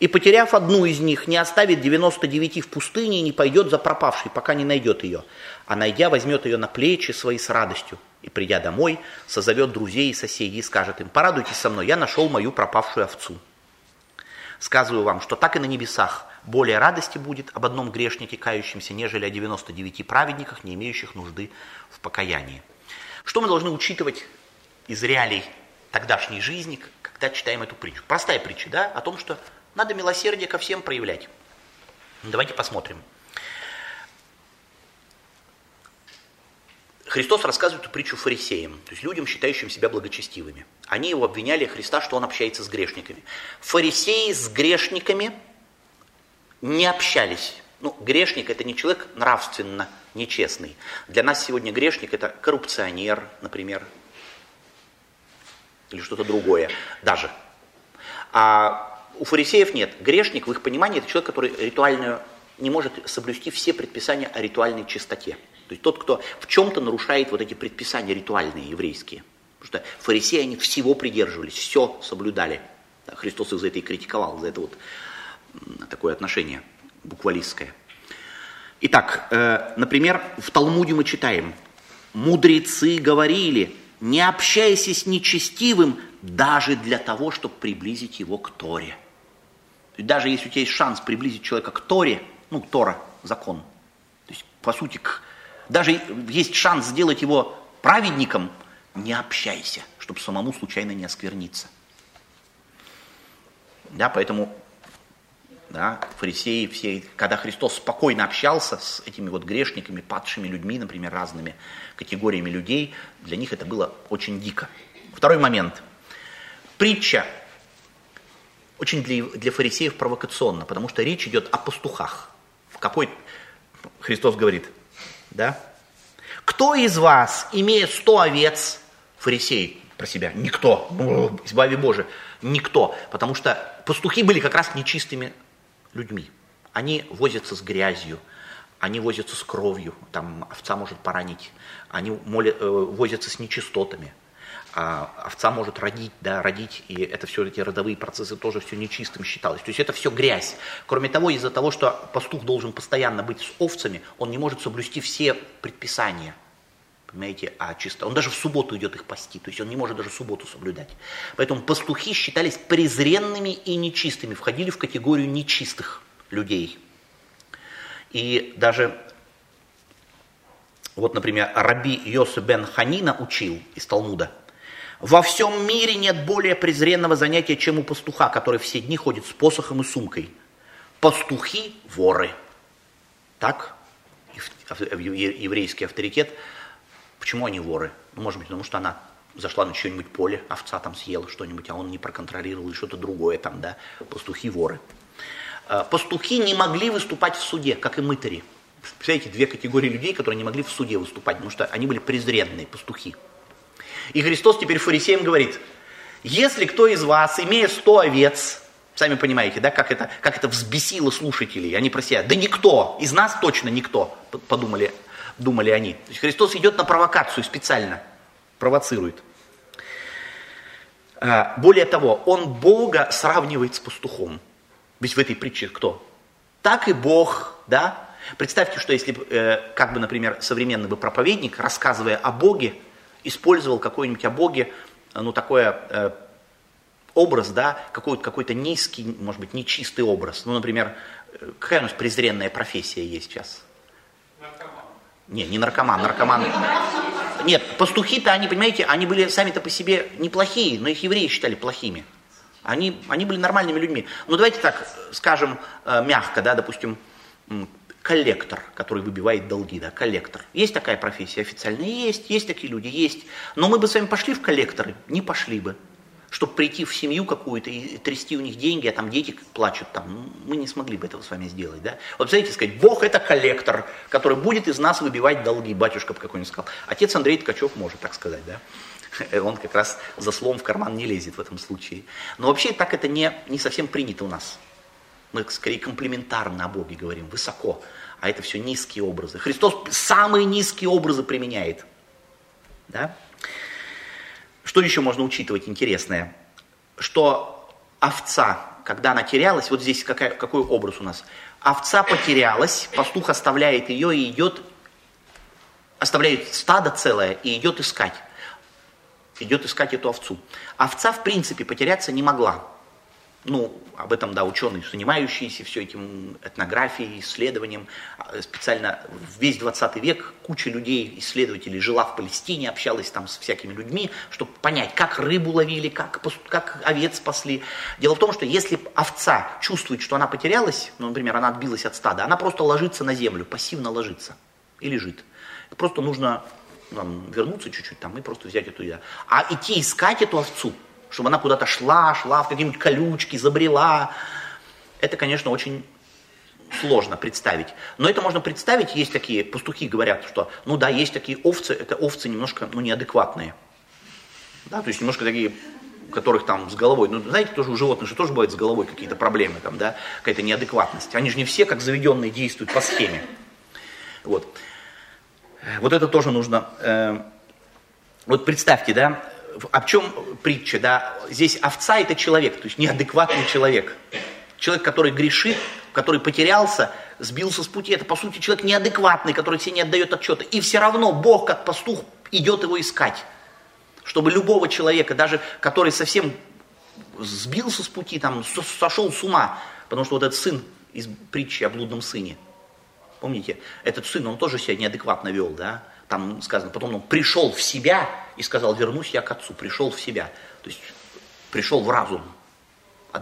и, потеряв одну из них, не оставит 99 в пустыне и не пойдет за пропавшей, пока не найдет ее, а найдя, возьмет ее на плечи свои с радостью, и, придя домой, созовет друзей и соседей и скажет им, порадуйтесь со мной, я нашел мою пропавшую овцу. Сказываю вам, что так и на небесах более радости будет об одном грешнике, кающемся, нежели о 99 праведниках, не имеющих нужды в покаянии. Что мы должны учитывать из реалий тогдашней жизни, когда читаем эту притчу? Простая притча, да, о том, что надо милосердие ко всем проявлять. Давайте посмотрим. Христос рассказывает притчу фарисеям, то есть людям, считающим себя благочестивыми. Они его обвиняли, Христа, что он общается с грешниками. Фарисеи с грешниками не общались. Ну, грешник это не человек нравственно нечестный. Для нас сегодня грешник это коррупционер, например, или что-то другое даже. А у фарисеев нет. Грешник, в их понимании, это человек, который ритуальную, не может соблюсти все предписания о ритуальной чистоте. То есть тот, кто в чем-то нарушает вот эти предписания ритуальные, еврейские. Потому что фарисеи, они всего придерживались, все соблюдали. Христос их за это и критиковал, за это вот такое отношение буквалистское. Итак, э, например, в Талмуде мы читаем, мудрецы говорили, не общайся с нечестивым даже для того, чтобы приблизить его к Торе. Даже если у тебя есть шанс приблизить человека к Торе, ну, Тора, закон, то есть, по сути, к, даже есть шанс сделать его праведником, не общайся, чтобы самому случайно не оскверниться. Да, поэтому да, фарисеи все, когда Христос спокойно общался с этими вот грешниками, падшими людьми, например, разными категориями людей, для них это было очень дико. Второй момент. Притча очень для, для фарисеев провокационно, потому что речь идет о пастухах. В какой Христос говорит, да? Кто из вас, имея сто овец, фарисей про себя, никто, избави Боже, никто, потому что пастухи были как раз нечистыми людьми. Они возятся с грязью, они возятся с кровью, там овца может поранить, они молят, э, возятся с нечистотами, а овца может родить, да, родить, и это все эти родовые процессы тоже все нечистым считалось. То есть это все грязь. Кроме того, из-за того, что пастух должен постоянно быть с овцами, он не может соблюсти все предписания. Понимаете, а чисто. Он даже в субботу идет их пасти, то есть он не может даже субботу соблюдать. Поэтому пастухи считались презренными и нечистыми, входили в категорию нечистых людей. И даже, вот, например, Раби Йосы бен Ханина учил из Талмуда, во всем мире нет более презренного занятия, чем у пастуха, который все дни ходит с посохом и сумкой. Пастухи – воры. Так еврейский авторитет. Почему они воры? Ну, может быть, потому что она зашла на чье-нибудь поле, овца там съела что-нибудь, а он не проконтролировал или что-то другое там, да. Пастухи – воры. Э, пастухи не могли выступать в суде, как и мытари. Представляете, две категории людей, которые не могли в суде выступать, потому что они были презренные пастухи. И Христос теперь фарисеям говорит, если кто из вас, имея сто овец, сами понимаете, да, как это, как это взбесило слушателей, они про себя, да никто, из нас точно никто, подумали, думали они. То есть Христос идет на провокацию специально, провоцирует. Э, более того, он Бога сравнивает с пастухом. Ведь в этой притче кто? Так и Бог, да? Представьте, что если, э, как бы, например, современный бы проповедник, рассказывая о Боге, использовал какой-нибудь о Боге, ну, такое э, образ, да, какой-то какой низкий, может быть, нечистый образ. Ну, например, э, какая у нас презренная профессия есть сейчас? Наркоман. Не, не наркоман, наркоман. Нет, пастухи-то, они, понимаете, они были сами-то по себе неплохие, но их евреи считали плохими. Они, они были нормальными людьми. Ну давайте так скажем э, мягко, да, допустим, коллектор, который выбивает долги, да, коллектор. Есть такая профессия официальная? Есть, есть такие люди, есть. Но мы бы с вами пошли в коллекторы? Не пошли бы. Чтобы прийти в семью какую-то и трясти у них деньги, а там дети плачут, там, мы не смогли бы этого с вами сделать, да. Вот, представляете, сказать, Бог это коллектор, который будет из нас выбивать долги, батюшка какой-нибудь сказал. Отец Андрей Ткачев может так сказать, да. он как раз за словом в карман не лезет в этом случае. Но вообще так это не, не совсем принято у нас. Мы скорее комплементарно о Боге говорим, высоко. А это все низкие образы. Христос самые низкие образы применяет. Да? Что еще можно учитывать интересное? Что овца, когда она терялась, вот здесь какая, какой образ у нас? Овца потерялась, пастух оставляет ее и идет, оставляет стадо целое и идет искать идет искать эту овцу. Овца, в принципе, потеряться не могла. Ну, об этом, да, ученые, занимающиеся все этим этнографией, исследованием. А, специально весь 20 век куча людей, исследователей жила в Палестине, общалась там с всякими людьми, чтобы понять, как рыбу ловили, как, как овец спасли. Дело в том, что если овца чувствует, что она потерялась, ну, например, она отбилась от стада, она просто ложится на землю, пассивно ложится и лежит. Просто нужно нам вернуться чуть-чуть там и просто взять эту еду. А идти искать эту овцу, чтобы она куда-то шла, шла в какие-нибудь колючки, забрела, это, конечно, очень сложно представить. Но это можно представить, есть такие, пастухи говорят, что, ну да, есть такие овцы, это овцы немножко, ну, неадекватные. Да, то есть немножко такие, которых там с головой, ну, знаете, тоже у животных же тоже бывают с головой какие-то проблемы, там, да, какая-то неадекватность. Они же не все, как заведенные, действуют по схеме. Вот. Вот это тоже нужно. Э, вот представьте, да, о чем притча, да, здесь овца это человек, то есть неадекватный человек. Человек, который грешит, который потерялся, сбился с пути, это по сути человек неадекватный, который себе не отдает отчета. И все равно Бог, как пастух, идет его искать. Чтобы любого человека, даже который совсем сбился с пути, там, сошел с ума, потому что вот этот сын из притчи о блудном сыне – Помните, этот сын, он тоже себя неадекватно вел, да? Там сказано, потом он пришел в себя и сказал, вернусь я к отцу, пришел в себя. То есть пришел в разум,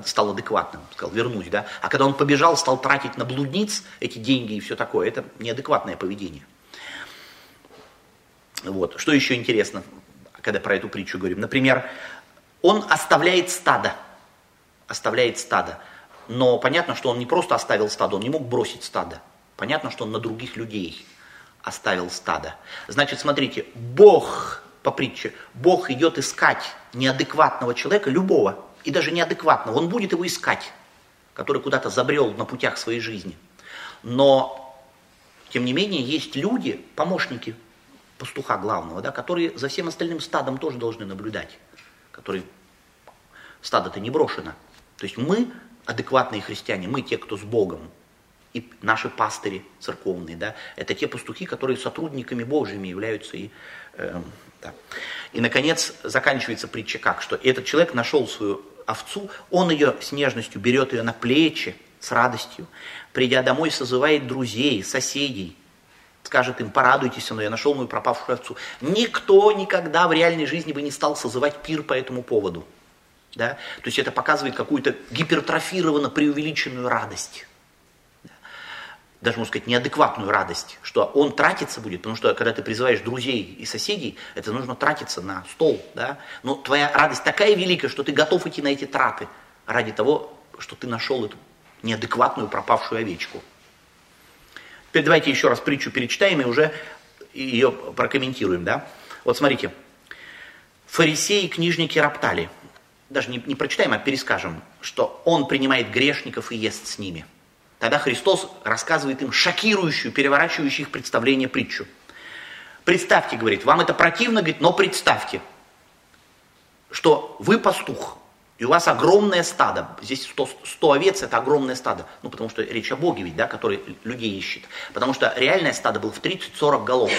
стал адекватным, сказал, вернусь, да. А когда он побежал, стал тратить на блудниц эти деньги и все такое, это неадекватное поведение. Вот. Что еще интересно, когда про эту притчу говорим? Например, он оставляет стадо, оставляет стадо. Но понятно, что он не просто оставил стадо, он не мог бросить стадо. Понятно, что он на других людей оставил стадо. Значит, смотрите, Бог, по притче, Бог идет искать неадекватного человека, любого, и даже неадекватного, он будет его искать, который куда-то забрел на путях своей жизни. Но, тем не менее, есть люди, помощники пастуха главного, да, которые за всем остальным стадом тоже должны наблюдать, которые стадо-то не брошено. То есть мы, адекватные христиане, мы те, кто с Богом, и наши пастыри церковные, да, это те пастухи, которые сотрудниками Божьими являются и, э, да. и наконец заканчивается притча как, что этот человек нашел свою овцу, он ее с нежностью берет ее на плечи, с радостью, придя домой, созывает друзей, соседей, скажет им, порадуйтесь, но я нашел мою пропавшую овцу. Никто никогда в реальной жизни бы не стал созывать пир по этому поводу. Да? То есть это показывает какую-то гипертрофированно преувеличенную радость даже, можно сказать, неадекватную радость, что он тратиться будет, потому что когда ты призываешь друзей и соседей, это нужно тратиться на стол, да, но твоя радость такая великая, что ты готов идти на эти траты ради того, что ты нашел эту неадекватную пропавшую овечку. Теперь давайте еще раз притчу перечитаем и уже ее прокомментируем, да. Вот смотрите, фарисеи и книжники роптали, даже не, не прочитаем, а перескажем, что он принимает грешников и ест с ними – Тогда Христос рассказывает им шокирующую, переворачивающую их представление притчу. Представьте, говорит, вам это противно, говорит, но представьте, что вы пастух, и у вас огромное стадо. Здесь 100, 100 овец – это огромное стадо. Ну, потому что речь о Боге ведь, да, который людей ищет. Потому что реальное стадо было в 30-40 голов.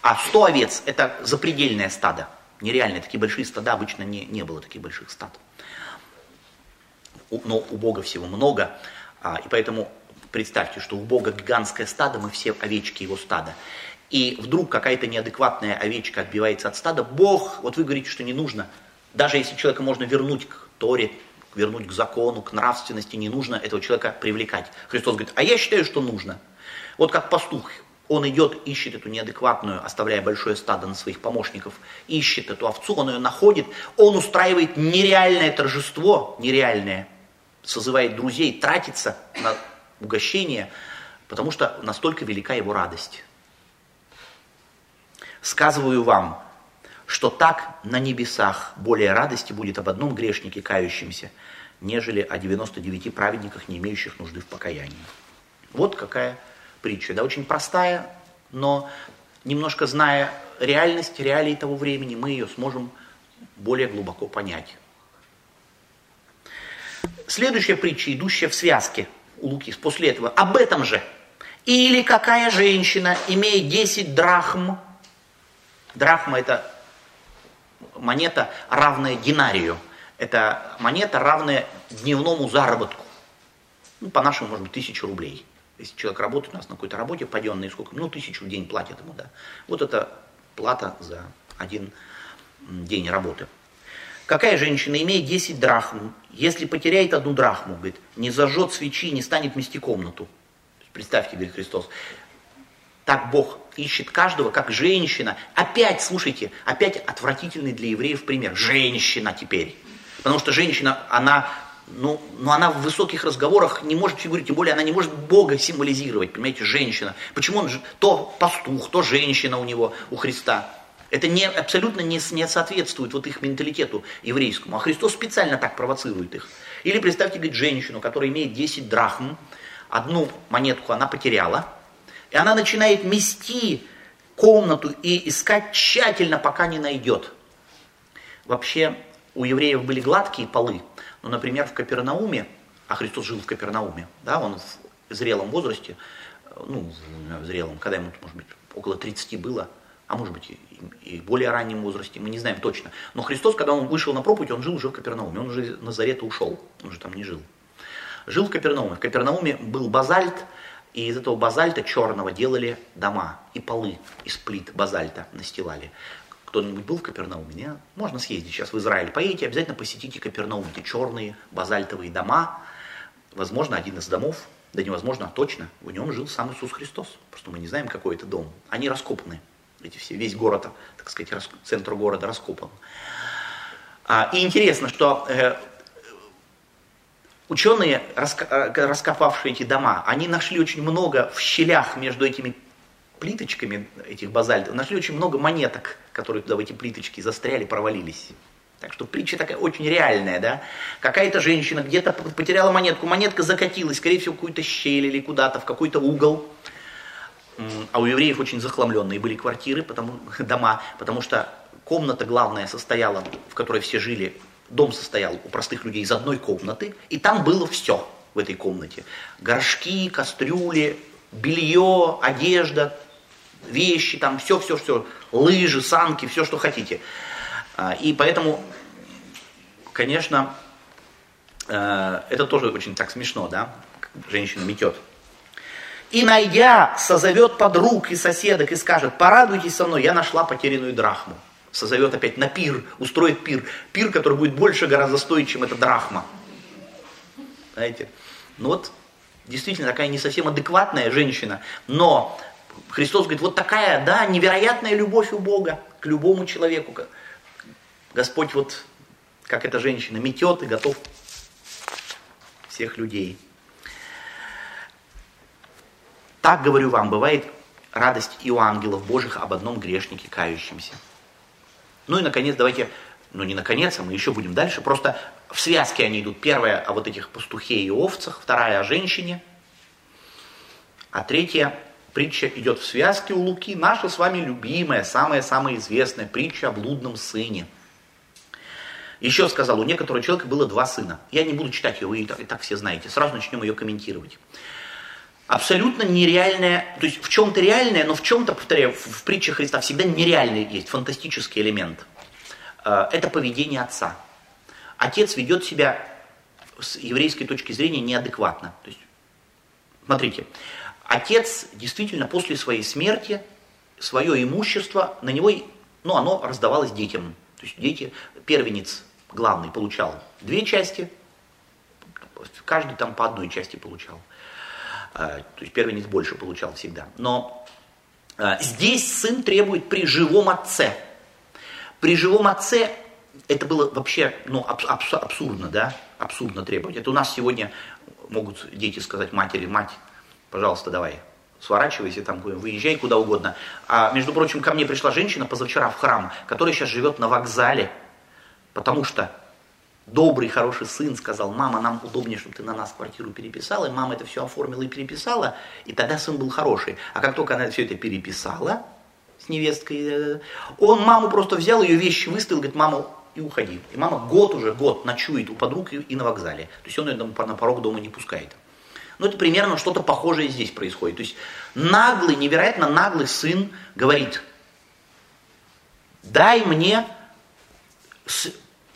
А 100 овец – это запредельное стадо. Нереальные, такие большие стада обычно не, не было таких больших стад. Но у Бога всего много. А, и поэтому представьте, что у Бога гигантское стадо, мы все овечки его стада. И вдруг какая-то неадекватная овечка отбивается от стада, Бог, вот вы говорите, что не нужно, даже если человека можно вернуть к Торе, вернуть к закону, к нравственности, не нужно этого человека привлекать. Христос говорит, а я считаю, что нужно. Вот как пастух, он идет, ищет эту неадекватную, оставляя большое стадо на своих помощников, ищет эту овцу, он ее находит, он устраивает нереальное торжество, нереальное, созывает друзей, тратится на угощение, потому что настолько велика его радость. Сказываю вам, что так на небесах более радости будет об одном грешнике кающемся, нежели о 99 праведниках, не имеющих нужды в покаянии. Вот какая притча. Да, очень простая, но немножко зная реальность, реалии того времени, мы ее сможем более глубоко понять. Следующая притча, идущая в связке Луки, после этого, об этом же. Или какая женщина имеет 10 драхм, драхма это монета, равная динарию. Это монета, равная дневному заработку. Ну, по-нашему, может быть, тысячу рублей. Если человек работает у нас на какой-то работе, паденный, сколько? Ну, тысячу в день платят ему, да. Вот это плата за один день работы. Какая женщина имеет 10 драхм, если потеряет одну драхму, говорит, не зажжет свечи, не станет мести комнату. Представьте, говорит Христос, так Бог ищет каждого, как женщина. Опять, слушайте, опять отвратительный для евреев пример. Женщина теперь. Потому что женщина, она, ну, ну она в высоких разговорах не может фигурировать, тем более она не может Бога символизировать, понимаете, женщина. Почему он то пастух, то женщина у него, у Христа. Это не, абсолютно не, не соответствует вот их менталитету еврейскому. А Христос специально так провоцирует их. Или представьте, говорит, женщину, которая имеет 10 драхм, одну монетку она потеряла, и она начинает мести комнату и искать тщательно, пока не найдет. Вообще у евреев были гладкие полы, но, например, в Капернауме, а Христос жил в Капернауме, да, он в зрелом возрасте, ну, в зрелом, когда ему, может быть, около 30 было, а может быть и в более раннем возрасте, мы не знаем точно. Но Христос, когда он вышел на проповедь, он жил уже в Капернауме, он уже Назарета ушел, он уже там не жил. Жил в Капернауме. В Капернауме был базальт, и из этого базальта черного делали дома и полы из плит базальта настилали. Кто-нибудь был в Капернауме? Нет? Можно съездить сейчас в Израиль. Поедете, обязательно посетите Капернаум. Эти черные базальтовые дома. Возможно, один из домов, да невозможно, а точно, в нем жил сам Иисус Христос. Просто мы не знаем, какой это дом. Они раскопаны эти все, весь город, так сказать, рас, центр города раскопан. А, и интересно, что э, ученые, раска, э, раскопавшие эти дома, они нашли очень много в щелях между этими плиточками этих базальтов, нашли очень много монеток, которые туда в эти плиточки застряли, провалились. Так что притча такая очень реальная, да. Какая-то женщина где-то потеряла монетку, монетка закатилась, скорее всего, в какую-то щель или куда-то, в какой-то угол. А у евреев очень захламленные были квартиры, потому, дома, потому что комната главная состояла, в которой все жили, дом состоял у простых людей из одной комнаты, и там было все в этой комнате. Горшки, кастрюли, белье, одежда, вещи, там все-все-все, лыжи, санки, все, что хотите. А, и поэтому, конечно, э, это тоже очень так смешно, да, женщина метет. И найдя, созовет подруг и соседок и скажет, порадуйтесь со мной, я нашла потерянную драхму. Созовет опять на пир, устроит пир. Пир, который будет больше гораздо стоить, чем эта драхма. Знаете? Ну вот, действительно, такая не совсем адекватная женщина, но Христос говорит, вот такая, да, невероятная любовь у Бога к любому человеку. Господь вот, как эта женщина, метет и готов всех людей. Так, говорю вам, бывает радость и у ангелов Божьих об одном грешнике кающемся. Ну и, наконец, давайте, ну не наконец, а мы еще будем дальше, просто в связке они идут. Первая о вот этих пастухе и овцах, вторая о женщине, а третья притча идет в связке у Луки, наша с вами любимая, самая-самая известная притча о блудном сыне. Еще сказал, у некоторого человека было два сына. Я не буду читать ее, вы и так, и так все знаете. Сразу начнем ее комментировать. Абсолютно нереальная, то есть в чем-то реальная, но в чем-то, повторяю, в, в притче Христа всегда нереальный есть, фантастический элемент. Э, это поведение отца отец ведет себя с еврейской точки зрения неадекватно. То есть, смотрите, отец действительно после своей смерти свое имущество на него, ну, оно раздавалось детям. То есть дети, первенец главный получал две части, каждый там по одной части получал. А, то есть первенец больше получал всегда. Но а, здесь сын требует при живом отце. При живом отце это было вообще ну, абс- абсурдно, да, абсурдно требовать. Это у нас сегодня могут дети сказать матери, мать, пожалуйста, давай, сворачивайся, там, выезжай куда угодно. А, между прочим, ко мне пришла женщина позавчера в храм, которая сейчас живет на вокзале, потому что добрый, хороший сын сказал, мама, нам удобнее, чтобы ты на нас квартиру переписала, и мама это все оформила и переписала, и тогда сын был хороший. А как только она все это переписала с невесткой, э, он маму просто взял, ее вещи выставил, говорит, мама, и уходи. И мама год уже, год ночует у подруг и, на вокзале. То есть он ее на порог дома не пускает. Ну, это примерно что-то похожее здесь происходит. То есть наглый, невероятно наглый сын говорит, дай мне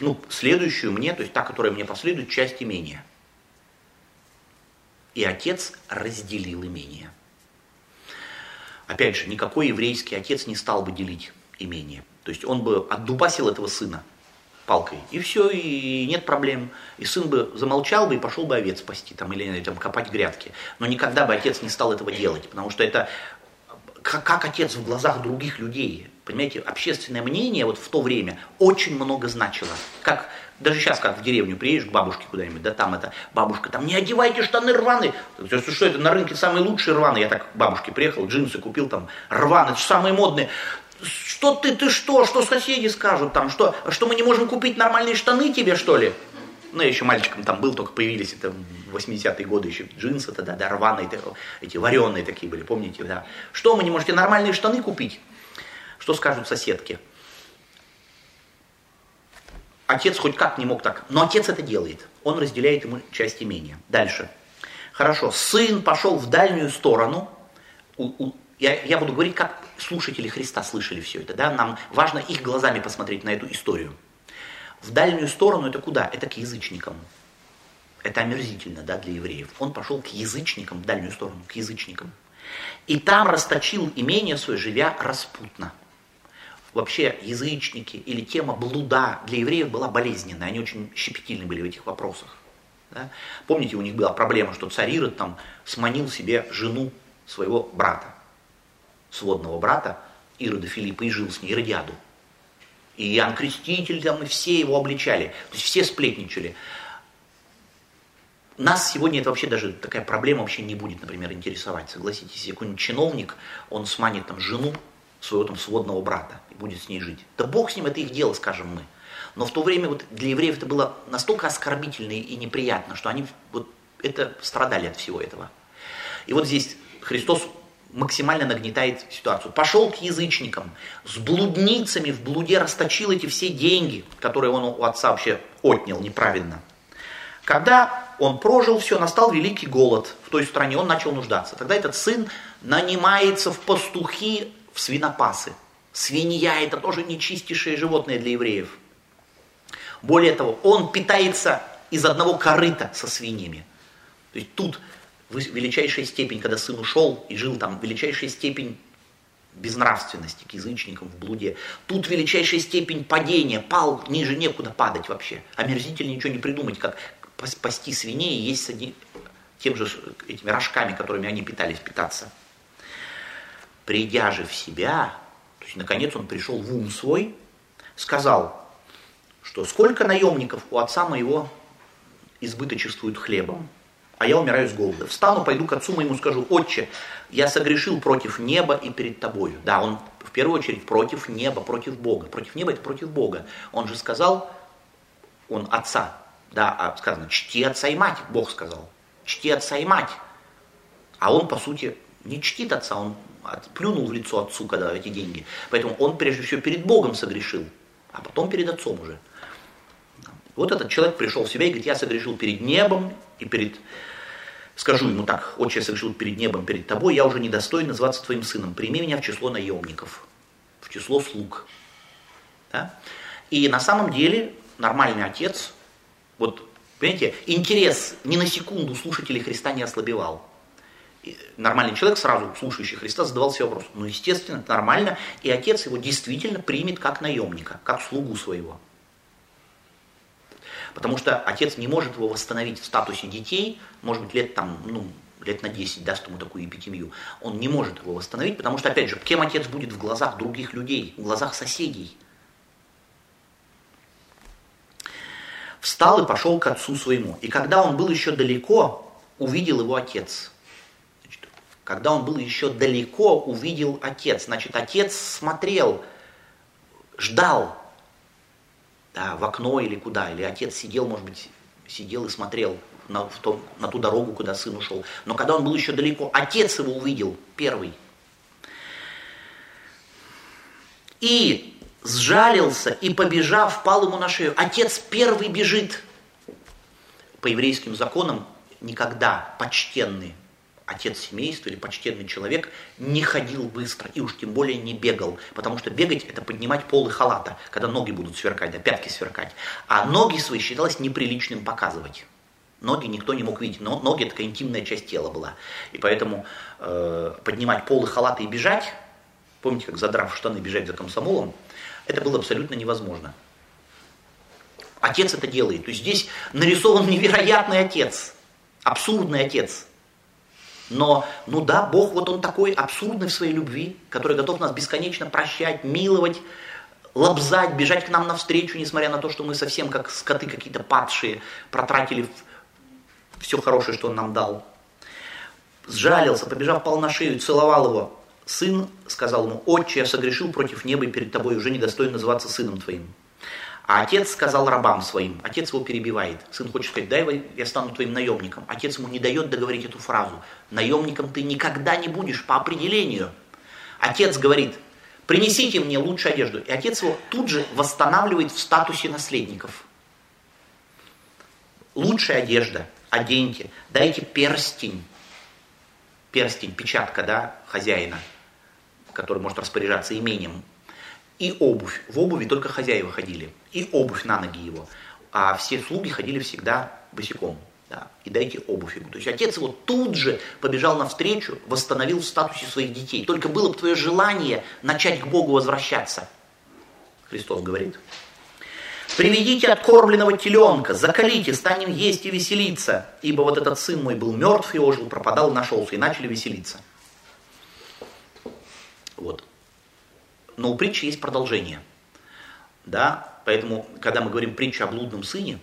ну, следующую мне, то есть та, которая мне последует, часть имения. И отец разделил имение. Опять же, никакой еврейский отец не стал бы делить имение. То есть он бы отдубасил этого сына палкой. И все, и нет проблем. И сын бы замолчал бы и пошел бы овец спасти там, или там, копать грядки. Но никогда бы отец не стал этого делать, потому что это как, как отец в глазах других людей. Понимаете, общественное мнение вот в то время очень много значило. Как даже сейчас, как в деревню приедешь к бабушке куда-нибудь, да там это, бабушка, там не одевайте штаны рваные. Что это, на рынке самые лучшие рваные. Я так к бабушке приехал, джинсы купил там, рваные, это самые модные что ты, ты что, что соседи скажут там, что, что мы не можем купить нормальные штаны тебе, что ли? Ну, я еще мальчиком там был, только появились, это 80-е годы еще джинсы тогда, да, рваные, эти вареные такие были, помните, да. Что, мы не можете нормальные штаны купить? Что скажут соседки? Отец хоть как не мог так, но отец это делает. Он разделяет ему часть имения. Дальше. Хорошо, сын пошел в дальнюю сторону, у, у, я, я буду говорить, как слушатели Христа слышали все это. Да? Нам важно их глазами посмотреть на эту историю. В дальнюю сторону это куда? Это к язычникам. Это омерзительно да, для евреев. Он пошел к язычникам, в дальнюю сторону, к язычникам. И там расточил имение свое, живя распутно. Вообще язычники или тема блуда для евреев была болезненная. Они очень щепетильны были в этих вопросах. Да? Помните, у них была проблема, что царь Ирод там сманил себе жену своего брата сводного брата Ирода Филиппа и жил с ней, Иродиаду. И Иоанн Креститель там, и все его обличали. То есть все сплетничали. нас сегодня это вообще даже такая проблема вообще не будет, например, интересовать. Согласитесь, какой-нибудь чиновник, он сманит там жену своего там сводного брата и будет с ней жить. Да бог с ним, это их дело, скажем мы. Но в то время вот для евреев это было настолько оскорбительно и неприятно, что они вот это страдали от всего этого. И вот здесь Христос максимально нагнетает ситуацию. Пошел к язычникам, с блудницами в блуде расточил эти все деньги, которые он у отца вообще отнял неправильно. Когда он прожил все, настал великий голод в той стране, он начал нуждаться. Тогда этот сын нанимается в пастухи, в свинопасы. Свинья это тоже нечистейшее животное для евреев. Более того, он питается из одного корыта со свиньями. То есть тут величайшая степень, когда сын ушел и жил там, величайшая степень безнравственности к язычникам в блуде. Тут величайшая степень падения, пал, ниже некуда падать вообще. Омерзительно ничего не придумать, как пасти свиней и есть с одни, тем же этими рожками, которыми они питались, питаться. Придя же в себя, то есть наконец он пришел в ум свой, сказал, что сколько наемников у отца моего избыточествуют хлебом, а я умираю с голода. Встану, пойду к отцу моему, скажу, отче, я согрешил против неба и перед тобою. Да, он в первую очередь против неба, против Бога. Против неба это против Бога. Он же сказал, он отца, да, а сказано, чти отца и мать, Бог сказал. Чти отца и мать. А он, по сути, не чтит отца, он плюнул в лицо отцу, когда эти деньги. Поэтому он прежде всего перед Богом согрешил, а потом перед отцом уже. Вот этот человек пришел в себя и говорит, я согрешил перед небом и перед... Скажу ему так, отче, я согрешил перед небом, перед тобой, я уже не достоин называться твоим сыном. Прими меня в число наемников, в число слуг. Да? И на самом деле нормальный отец, вот, понимаете, интерес ни на секунду слушателей Христа не ослабевал. Нормальный человек, сразу слушающий Христа, задавал себе вопрос. Ну, естественно, это нормально, и отец его действительно примет как наемника, как слугу своего. Потому что отец не может его восстановить в статусе детей, может быть, лет там, ну, лет на 10 даст ему такую эпитемию. Он не может его восстановить, потому что, опять же, кем отец будет в глазах других людей, в глазах соседей? Встал и пошел к отцу своему. И когда он был еще далеко, увидел его отец. Когда он был еще далеко, увидел отец. Значит, отец смотрел, ждал, да, в окно или куда, или отец сидел, может быть, сидел и смотрел на, в том, на ту дорогу, куда сын ушел. Но когда он был еще далеко, отец его увидел первый. И сжалился и, побежав, пал ему на шею. Отец первый бежит. По еврейским законам никогда почтенный отец семейства или почтенный человек не ходил быстро и уж тем более не бегал, потому что бегать это поднимать полы халата, когда ноги будут сверкать, да, пятки сверкать. А ноги свои считалось неприличным показывать. Ноги никто не мог видеть, но ноги такая интимная часть тела была. И поэтому э, поднимать полы халата и бежать, помните, как задрав штаны бежать за комсомолом, это было абсолютно невозможно. Отец это делает. То есть здесь нарисован невероятный отец, абсурдный отец – но, ну да, Бог вот он такой абсурдный в своей любви, который готов нас бесконечно прощать, миловать, лобзать, бежать к нам навстречу, несмотря на то, что мы совсем как скоты какие-то падшие, протратили все хорошее, что он нам дал. Сжалился, побежав, пал на шею, целовал его. Сын сказал ему, отче, я согрешил против неба и перед тобой, уже недостоин называться сыном твоим. А отец сказал рабам своим, отец его перебивает. Сын хочет сказать, дай я стану твоим наемником. Отец ему не дает договорить эту фразу. Наемником ты никогда не будешь по определению. Отец говорит, принесите мне лучшую одежду. И отец его тут же восстанавливает в статусе наследников. Лучшая одежда, оденьте, дайте перстень. Перстень, печатка, да, хозяина, который может распоряжаться имением и обувь. В обуви только хозяева ходили. И обувь на ноги его. А все слуги ходили всегда босиком. Да, и дайте обувь ему. То есть отец его тут же побежал навстречу, восстановил в статусе своих детей. Только было бы твое желание начать к Богу возвращаться. Христос говорит. Приведите откормленного теленка, закалите, станем есть и веселиться. Ибо вот этот сын мой был мертв и ожил, пропадал и нашелся. И начали веселиться. Вот. Но у притчи есть продолжение. Да? Поэтому, когда мы говорим притчу о блудном сыне,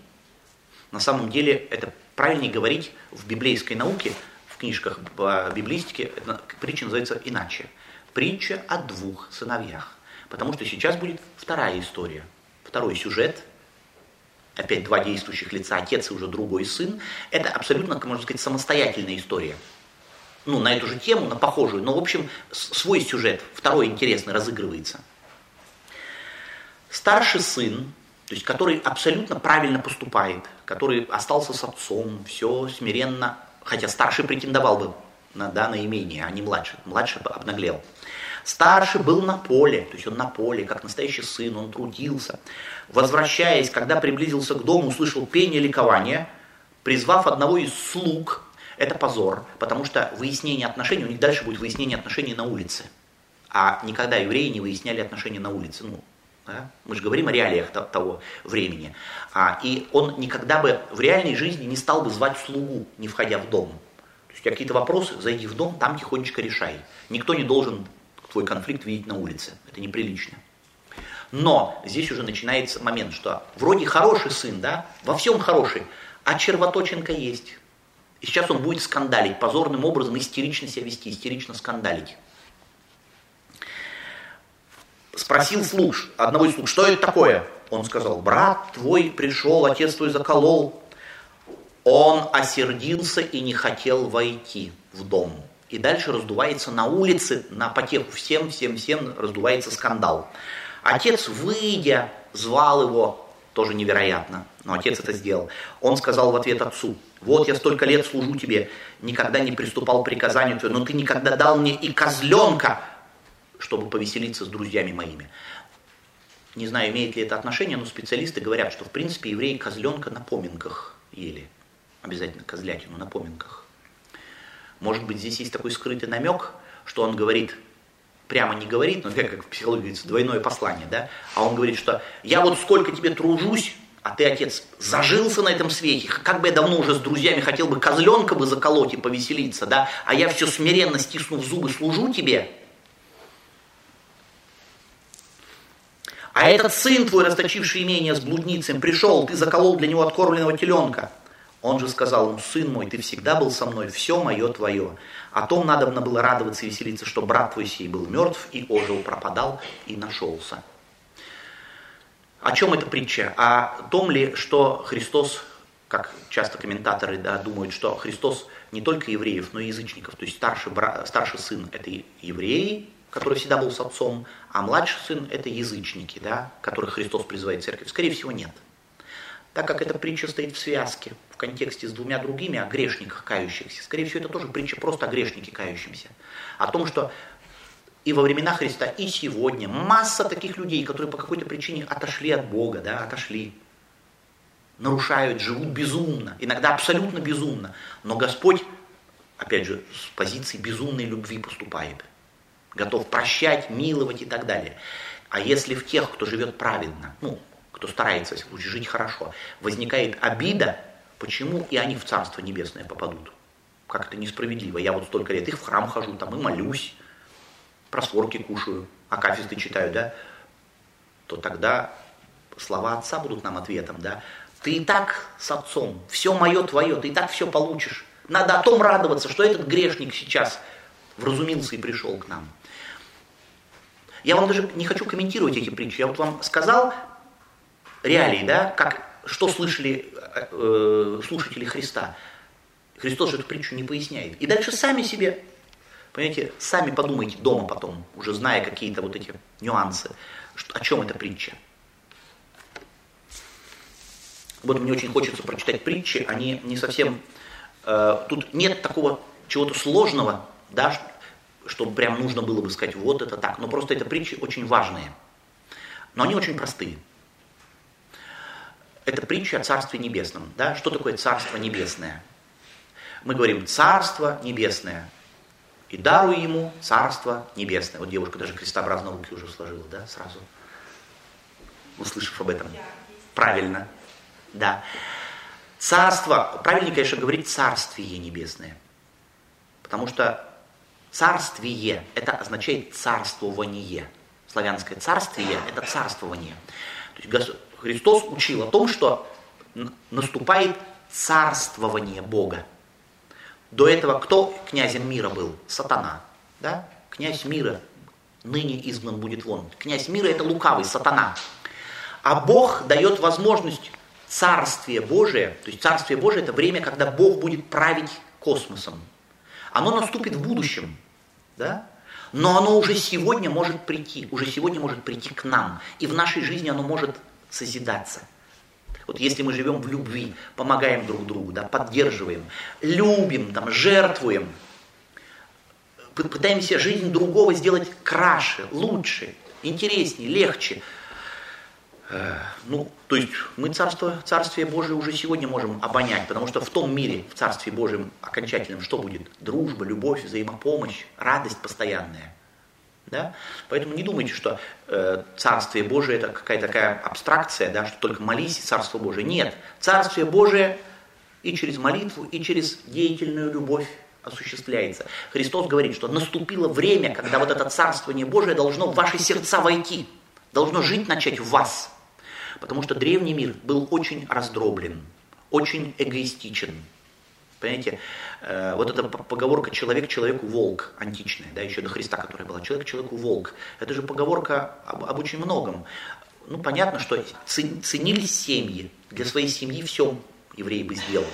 на самом деле это правильнее говорить в библейской науке, в книжках по библистике, эта притча называется иначе. Притча о двух сыновьях. Потому что сейчас будет вторая история, второй сюжет, опять два действующих лица, отец и уже другой сын. Это абсолютно, можно сказать, самостоятельная история. Ну, на эту же тему, на похожую, но, в общем, свой сюжет, второй интересный, разыгрывается. Старший сын, то есть который абсолютно правильно поступает, который остался с отцом, все смиренно, хотя старший претендовал бы на, да, на имение, а не младший. Младший обнаглел. Старший был на поле, то есть он на поле, как настоящий сын, он трудился. Возвращаясь, когда приблизился к дому, услышал пение ликования, призвав одного из слуг, это позор, потому что выяснение отношений, у них дальше будет выяснение отношений на улице. А никогда евреи не выясняли отношения на улице. Ну, да? Мы же говорим о реалиях того времени. А, и он никогда бы в реальной жизни не стал бы звать слугу, не входя в дом. То есть какие-то вопросы, зайди в дом, там тихонечко решай. Никто не должен твой конфликт видеть на улице. Это неприлично. Но здесь уже начинается момент, что вроде хороший сын, да, во всем хороший, а червоточинка есть. И сейчас он будет скандалить, позорным образом истерично себя вести, истерично скандалить. Спросил слуг, одного из слуг, что это такое? Он сказал, брат твой пришел, отец твой заколол. Он осердился и не хотел войти в дом. И дальше раздувается на улице, на потеху всем, всем, всем раздувается скандал. Отец, выйдя, звал его, тоже невероятно, но отец это сделал. Он сказал в ответ отцу, вот я столько лет служу тебе, никогда не приступал к приказанию твоему, но ты никогда дал мне и козленка, чтобы повеселиться с друзьями моими. Не знаю, имеет ли это отношение, но специалисты говорят, что в принципе евреи козленка на поминках ели. Обязательно козлятину на поминках. Может быть, здесь есть такой скрытый намек, что он говорит, прямо не говорит, но как в психологии говорится, двойное послание, да? А он говорит, что я вот сколько тебе тружусь, а ты, отец, зажился на этом свете, как бы я давно уже с друзьями хотел бы козленка бы заколоть и повеселиться, да, а я все смиренно, стиснув зубы, служу тебе. А этот сын твой, расточивший имение с блудницей, пришел, ты заколол для него откормленного теленка. Он же сказал ему, сын мой, ты всегда был со мной, все мое твое. О том надо было радоваться и веселиться, что брат твой сей был мертв и ожил, пропадал и нашелся. О чем эта притча? О том ли, что Христос, как часто комментаторы да, думают, что Христос не только евреев, но и язычников. То есть старший, брат, старший сын – это евреи, который всегда был с отцом, а младший сын – это язычники, да, которых Христос призывает в церковь. Скорее всего, нет. Так как эта притча стоит в связке, в контексте с двумя другими о грешниках кающихся, скорее всего, это тоже притча просто о грешнике кающемся. О том, что и во времена Христа, и сегодня масса таких людей, которые по какой-то причине отошли от Бога, да, отошли, нарушают, живут безумно, иногда абсолютно безумно. Но Господь, опять же, с позиции безумной любви поступает. Готов прощать, миловать и так далее. А если в тех, кто живет праведно, ну, кто старается жить хорошо, возникает обида, почему и они в Царство Небесное попадут? Как это несправедливо. Я вот столько лет их в храм хожу, там и молюсь, просворки кушаю, акафисты читаю, да, то тогда слова отца будут нам ответом, да. Ты и так с отцом, все мое твое, ты и так все получишь. Надо о том радоваться, что этот грешник сейчас вразумился и пришел к нам. Я вам даже не хочу комментировать эти притчи. Я вот вам сказал реалии, да, как, что слышали э, слушатели Христа. Христос эту притчу не поясняет. И дальше сами себе Понимаете, сами подумайте дома потом, уже зная какие-то вот эти нюансы, что, о чем эта притча. Вот мне очень хочется прочитать притчи, они не совсем... Э, тут нет такого чего-то сложного, да, чтобы прям нужно было бы сказать, вот это так. Но просто это притчи очень важные. Но они очень простые. Это притча о Царстве Небесном. Да? Что такое Царство Небесное? Мы говорим Царство Небесное и даруй ему царство небесное. Вот девушка даже крестообразно руки уже сложила, да, сразу, услышав об этом. Правильно, да. Царство, правильнее, конечно, говорить царствие небесное. Потому что царствие, это означает царствование. Славянское царствие – это царствование. То есть Христос учил о том, что наступает царствование Бога. До этого кто князем мира был? Сатана. Да? Князь мира ныне изгнан будет вон. Князь мира это лукавый, сатана. А Бог дает возможность Царствие Божие, то есть Царствие Божие это время, когда Бог будет править космосом. Оно наступит в будущем, да? но оно уже сегодня может прийти, уже сегодня может прийти к нам. И в нашей жизни оно может созидаться. Вот если мы живем в любви, помогаем друг другу, да, поддерживаем, любим, там, жертвуем, пытаемся жизнь другого сделать краше, лучше, интереснее, легче. Э, ну, то есть мы царство, Царствие Божие уже сегодня можем обонять, потому что в том мире, в Царстве Божьем окончательном, что будет? Дружба, любовь, взаимопомощь, радость постоянная. Да? Поэтому не думайте, что э, Царствие Божие это какая-то такая абстракция, да, что только молись и Царство Божие. Нет, Царствие Божие и через молитву, и через деятельную любовь осуществляется. Христос говорит, что наступило время, когда вот это Царствование Божие должно в ваши сердца войти, должно жить начать в вас. Потому что древний мир был очень раздроблен, очень эгоистичен. Понимаете, э, вот эта поговорка «человек человеку волк» античная, да, еще до Христа, которая была, «человек человеку волк», это же поговорка об, об очень многом. Ну, понятно, что ценились семьи, для своей семьи все еврей бы сделал,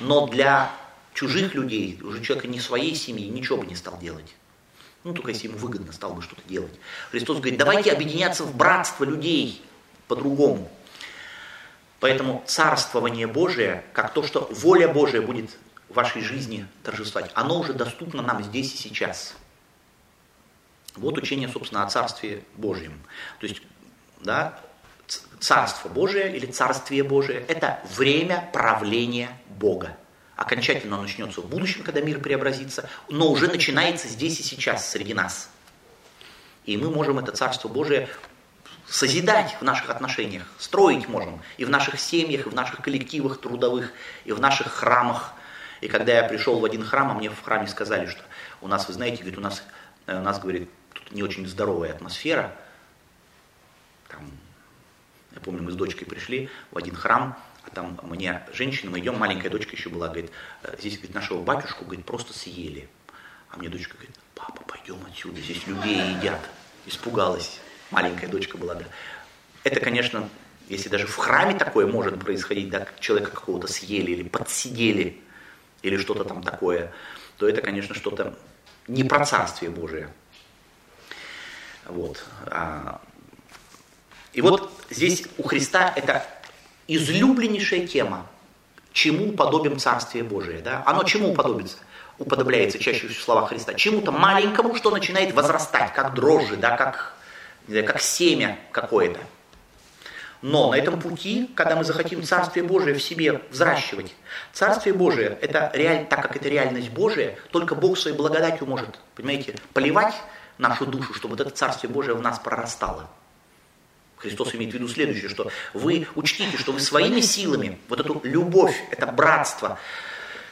но для чужих людей, уже человека не своей семьи, ничего бы не стал делать. Ну, только если ему выгодно стал бы что-то делать. Христос говорит, давайте объединяться в братство людей по-другому. Поэтому царствование Божие, как то, что воля Божия будет в вашей жизни торжествовать, оно уже доступно нам здесь и сейчас. Вот учение, собственно, о Царстве Божьем. То есть, да, Царство Божие или Царствие Божие – это время правления Бога. Окончательно оно начнется в будущем, когда мир преобразится, но уже начинается здесь и сейчас, среди нас. И мы можем это Царство Божие созидать в наших отношениях, строить можем и в наших семьях, и в наших коллективах трудовых, и в наших храмах. И когда я пришел в один храм, а мне в храме сказали, что у нас, вы знаете, говорит, у нас, э, у нас говорит, тут не очень здоровая атмосфера. Там, я помню, мы с дочкой пришли в один храм, а там мне женщина, мы идем, маленькая дочка еще была, говорит, «Э, здесь, говорит, нашего батюшку, говорит, просто съели. А мне дочка говорит, папа, пойдем отсюда, здесь людей едят. Испугалась, маленькая дочка была, да. Это, конечно, если даже в храме такое может происходить, да, человека какого-то съели или подсидели, или что-то там такое, то это, конечно, что-то не про Царствие Божие. Вот. А, и вот здесь у Христа это излюбленнейшая тема. Чему подобим Царствие Божие? Да? Оно чему уподобится? Уподобляется чаще всего в словах Христа. Чему-то маленькому, что начинает возрастать, как дрожжи, да, как, как семя какое-то. Но на этом пути, когда мы захотим Царствие Божие в себе взращивать, Царствие Божие, это реаль, так как это реальность Божия, только Бог своей благодатью может, понимаете, поливать нашу душу, чтобы вот это Царствие Божие в нас прорастало. Христос имеет в виду следующее, что вы учтите, что вы своими силами, вот эту любовь, это братство,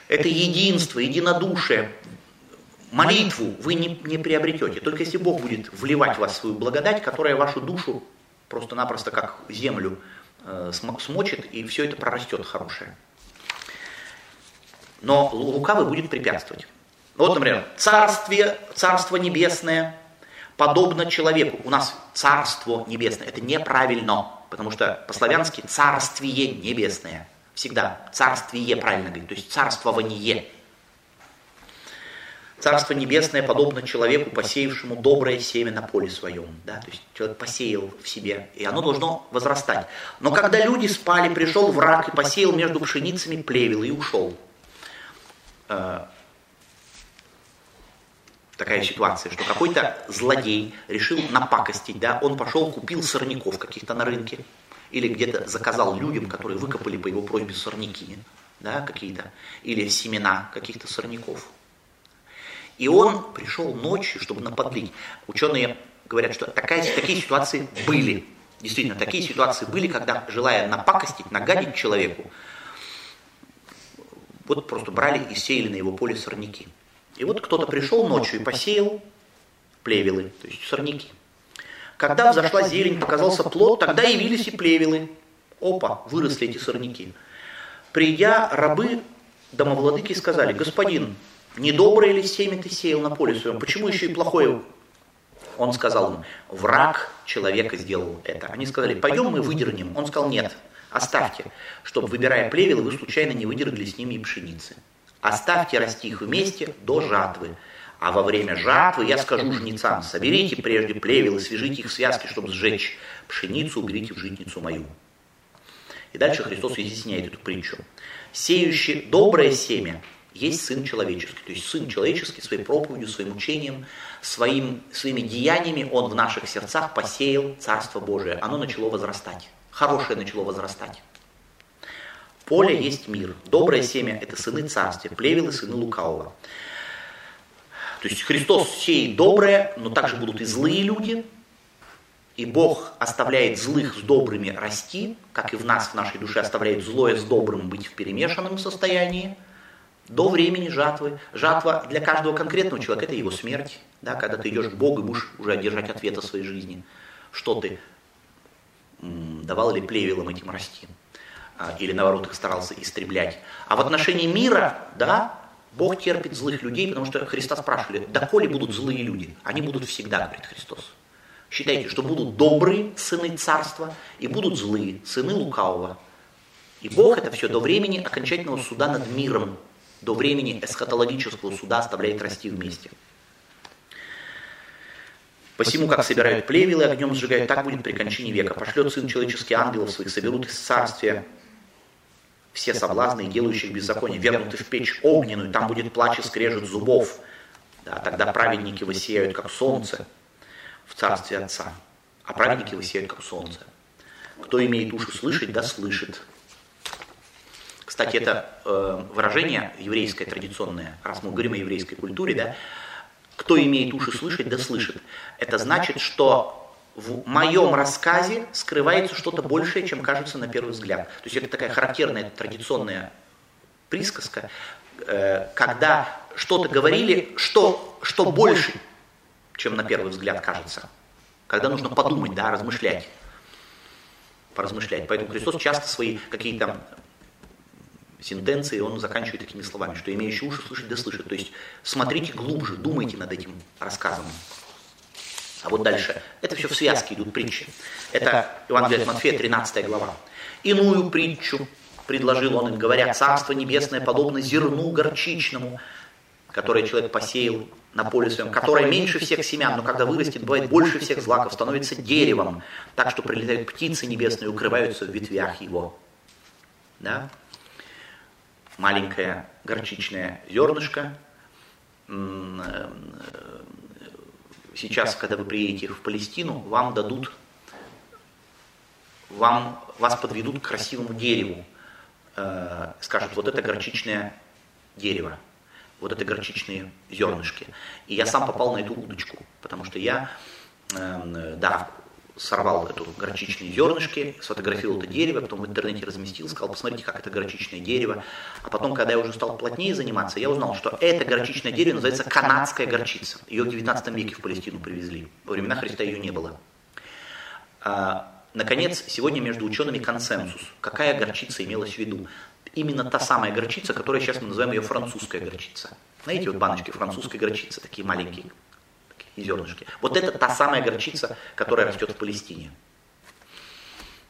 это единство, единодушие, молитву вы не, не приобретете. Только если Бог будет вливать в вас свою благодать, которая вашу душу просто-напросто как землю э, смочит, и все это прорастет хорошее. Но лукавый будет препятствовать. Вот, например, царствие, царство небесное – подобно человеку. У нас Царство Небесное. Это неправильно, потому что по-славянски Царствие Небесное. Всегда Царствие правильно говорить, то есть царствование. Царство Небесное подобно человеку, посеявшему доброе семя на поле своем. Да? То есть человек посеял в себе, и оно должно возрастать. Но когда люди спали, пришел враг и посеял между пшеницами плевел и ушел. Э, такая ситуация, что какой-то злодей решил напакостить, да, он пошел, купил сорняков каких-то на рынке, или где-то заказал людям, которые выкопали по его просьбе сорняки, да, какие-то, или семена каких-то сорняков. И он пришел ночью, чтобы наподлить. Ученые говорят, что такая, такие ситуации были. Действительно, такие ситуации были, когда, желая напакостить, нагадить человеку, вот просто брали и сеяли на его поле сорняки. И вот кто-то пришел ночью и посеял плевелы, то есть сорняки. Когда взошла зелень, показался плод, тогда явились и плевелы. Опа, выросли эти сорняки. Придя, рабы домовладыки сказали, господин, недоброе ли семя ты сеял на поле своем, почему еще и плохое? Он сказал им, враг человека сделал это. Они сказали, пойдем мы выдернем. Он сказал, нет, оставьте, чтобы, выбирая плевелы, вы случайно не выдергали с ними и пшеницы. Оставьте расти их вместе до жатвы. А во время жатвы я скажу жнецам, соберите прежде плевелы, свяжите их в связки, чтобы сжечь пшеницу, уберите в житницу мою. И дальше Христос изъясняет эту притчу. Сеющий доброе семя есть Сын Человеческий. То есть Сын Человеческий своей проповедью, своим учением, своим, своими деяниями Он в наших сердцах посеял Царство Божие. Оно начало возрастать. Хорошее начало возрастать. Поле есть мир. Доброе семя – это сыны царствия, плевелы – сыны лукавого. То есть Христос сеет доброе, но также будут и злые люди. И Бог оставляет злых с добрыми расти, как и в нас, в нашей душе, оставляет злое с добрым быть в перемешанном состоянии до времени жатвы. Жатва для каждого конкретного человека – это его смерть. Да, когда ты идешь к Богу и будешь уже одержать ответ о своей жизни. Что ты давал ли плевелам этим расти? А, или наоборот их старался истреблять. А в отношении мира, да, Бог терпит злых людей, потому что Христа спрашивали, доколе будут злые люди? Они будут всегда, говорит Христос. Считайте, что будут добрые сыны царства и будут злые сыны лукавого. И Бог это все до времени окончательного суда над миром, до времени эсхатологического суда оставляет расти вместе. Посему, как собирают плевелы, огнем сжигают, так будет при кончине века. Пошлет Сын Человеческий ангелов своих, соберут из царствия все соблазны, делающих беззаконие, вернуты в печь огненную, там будет плач и скрежет зубов. Да, тогда праведники высеют, как солнце в царстве Отца, а праведники высеют, как солнце. Кто имеет уши слышать, да слышит. Кстати, это э, выражение еврейское, традиционное, раз мы говорим о еврейской культуре, да, кто имеет уши слышать, да слышит. Это значит, что в моем рассказе скрывается что-то большее, чем кажется на первый взгляд. То есть это такая характерная традиционная присказка, э, когда что-то говорили, что, что больше, чем на первый взгляд кажется. Когда нужно подумать, да, размышлять. Поразмышлять. Поэтому Христос часто свои какие-то сентенции он заканчивает такими словами, что имеющий уши слышать да слышит. То есть смотрите глубже, думайте над этим рассказом. А вот дальше. Это все в связке идут притчи. Это Евангелие от Матфея, 13 глава. Иную притчу предложил он им, говоря, «Царство небесное подобно зерну горчичному, которое человек посеял на поле своем, которое меньше всех семян, но когда вырастет, бывает больше всех злаков, становится деревом, так что прилетают птицы небесные и укрываются в ветвях его». Да? Маленькое горчичное зернышко, сейчас, когда вы приедете в Палестину, вам дадут, вам, вас подведут к красивому дереву, э, скажут, вот это горчичное дерево, вот это горчичные зернышки. И я сам попал на эту удочку, потому что я, э, да, сорвал эту горчичные зернышки, сфотографировал это дерево, потом в интернете разместил, сказал, посмотрите, как это горчичное дерево. А потом, когда я уже стал плотнее заниматься, я узнал, что это горчичное дерево называется канадская горчица. Ее в 19 веке в Палестину привезли. Во времена Христа ее не было. А, наконец, сегодня между учеными консенсус. Какая горчица имелась в виду? Именно та самая горчица, которая сейчас мы называем ее французская горчица. Знаете, вот баночки французской горчицы, такие маленькие, и зернышки. Вот это та самая горчица, которая растет в Палестине.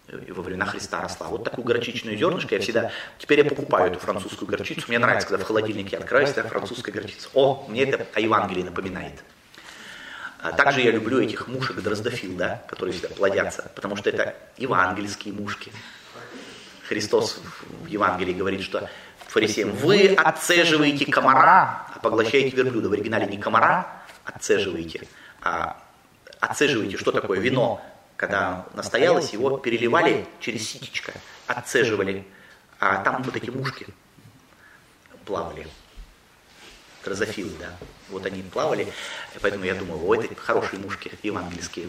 Во времена Христа росла. Вот такую горчичную зернышко я всегда... Теперь я покупаю эту французскую горчицу. Мне нравится, когда в холодильнике открываюсь, это французская горчица. О, мне это о Евангелии напоминает. А также я люблю этих мушек дроздофил, да, которые всегда плодятся, потому что это евангельские мушки. Христос в Евангелии говорит, что фарисеям, вы отцеживаете комара, а поглощаете верблюда. В оригинале не комара, отцеживаете. А отцеживаете, что такое вино? Когда настоялось, его переливали через ситечко, отцеживали. А там вот эти мушки плавали. Дрозофилы, да. Вот они плавали. Поэтому я думал, о, это хорошие мушки евангельские.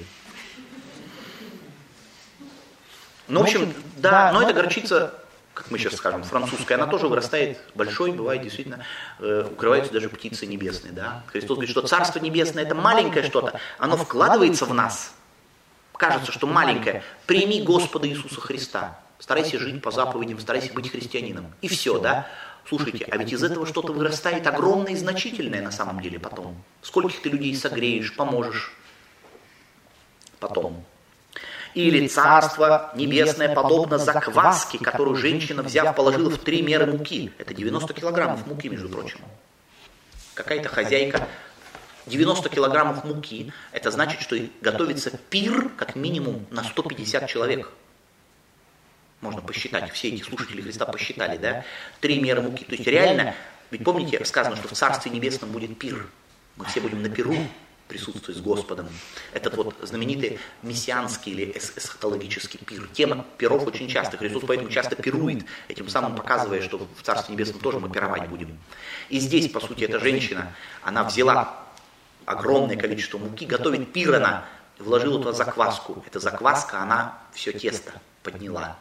Ну, в общем, да, но эта горчица как мы сейчас скажем, французская, она тоже вырастает большой, бывает действительно, э, укрываются даже птицы небесные. Да? Христос говорит, что Царство Небесное это маленькое что-то, оно вкладывается в нас. Кажется, что маленькое. Прими Господа Иисуса Христа. старайся жить по заповедям, старайся быть христианином. И все, да? Слушайте, а ведь из этого что-то вырастает огромное и значительное на самом деле потом. Скольких ты людей согреешь, поможешь потом. Или царство небесное подобно закваске, которую женщина, взяв, положила в три меры муки. Это 90 килограммов муки, между прочим. Какая-то хозяйка 90 килограммов муки, это значит, что готовится пир как минимум на 150 человек. Можно посчитать, все эти слушатели Христа посчитали, да? Три меры муки. То есть реально, ведь помните, сказано, что в Царстве Небесном будет пир. Мы все будем на пиру присутствовать с Господом. Этот вот знаменитый мессианский или эсхатологический пир. Тема пиров очень часто. Христос поэтому часто пирует, этим самым показывая, что в Царстве Небесном тоже мы пировать будем. И здесь, по сути, эта женщина, она взяла огромное количество муки, готовит пир она, вложила туда закваску. Эта закваска, она все тесто подняла.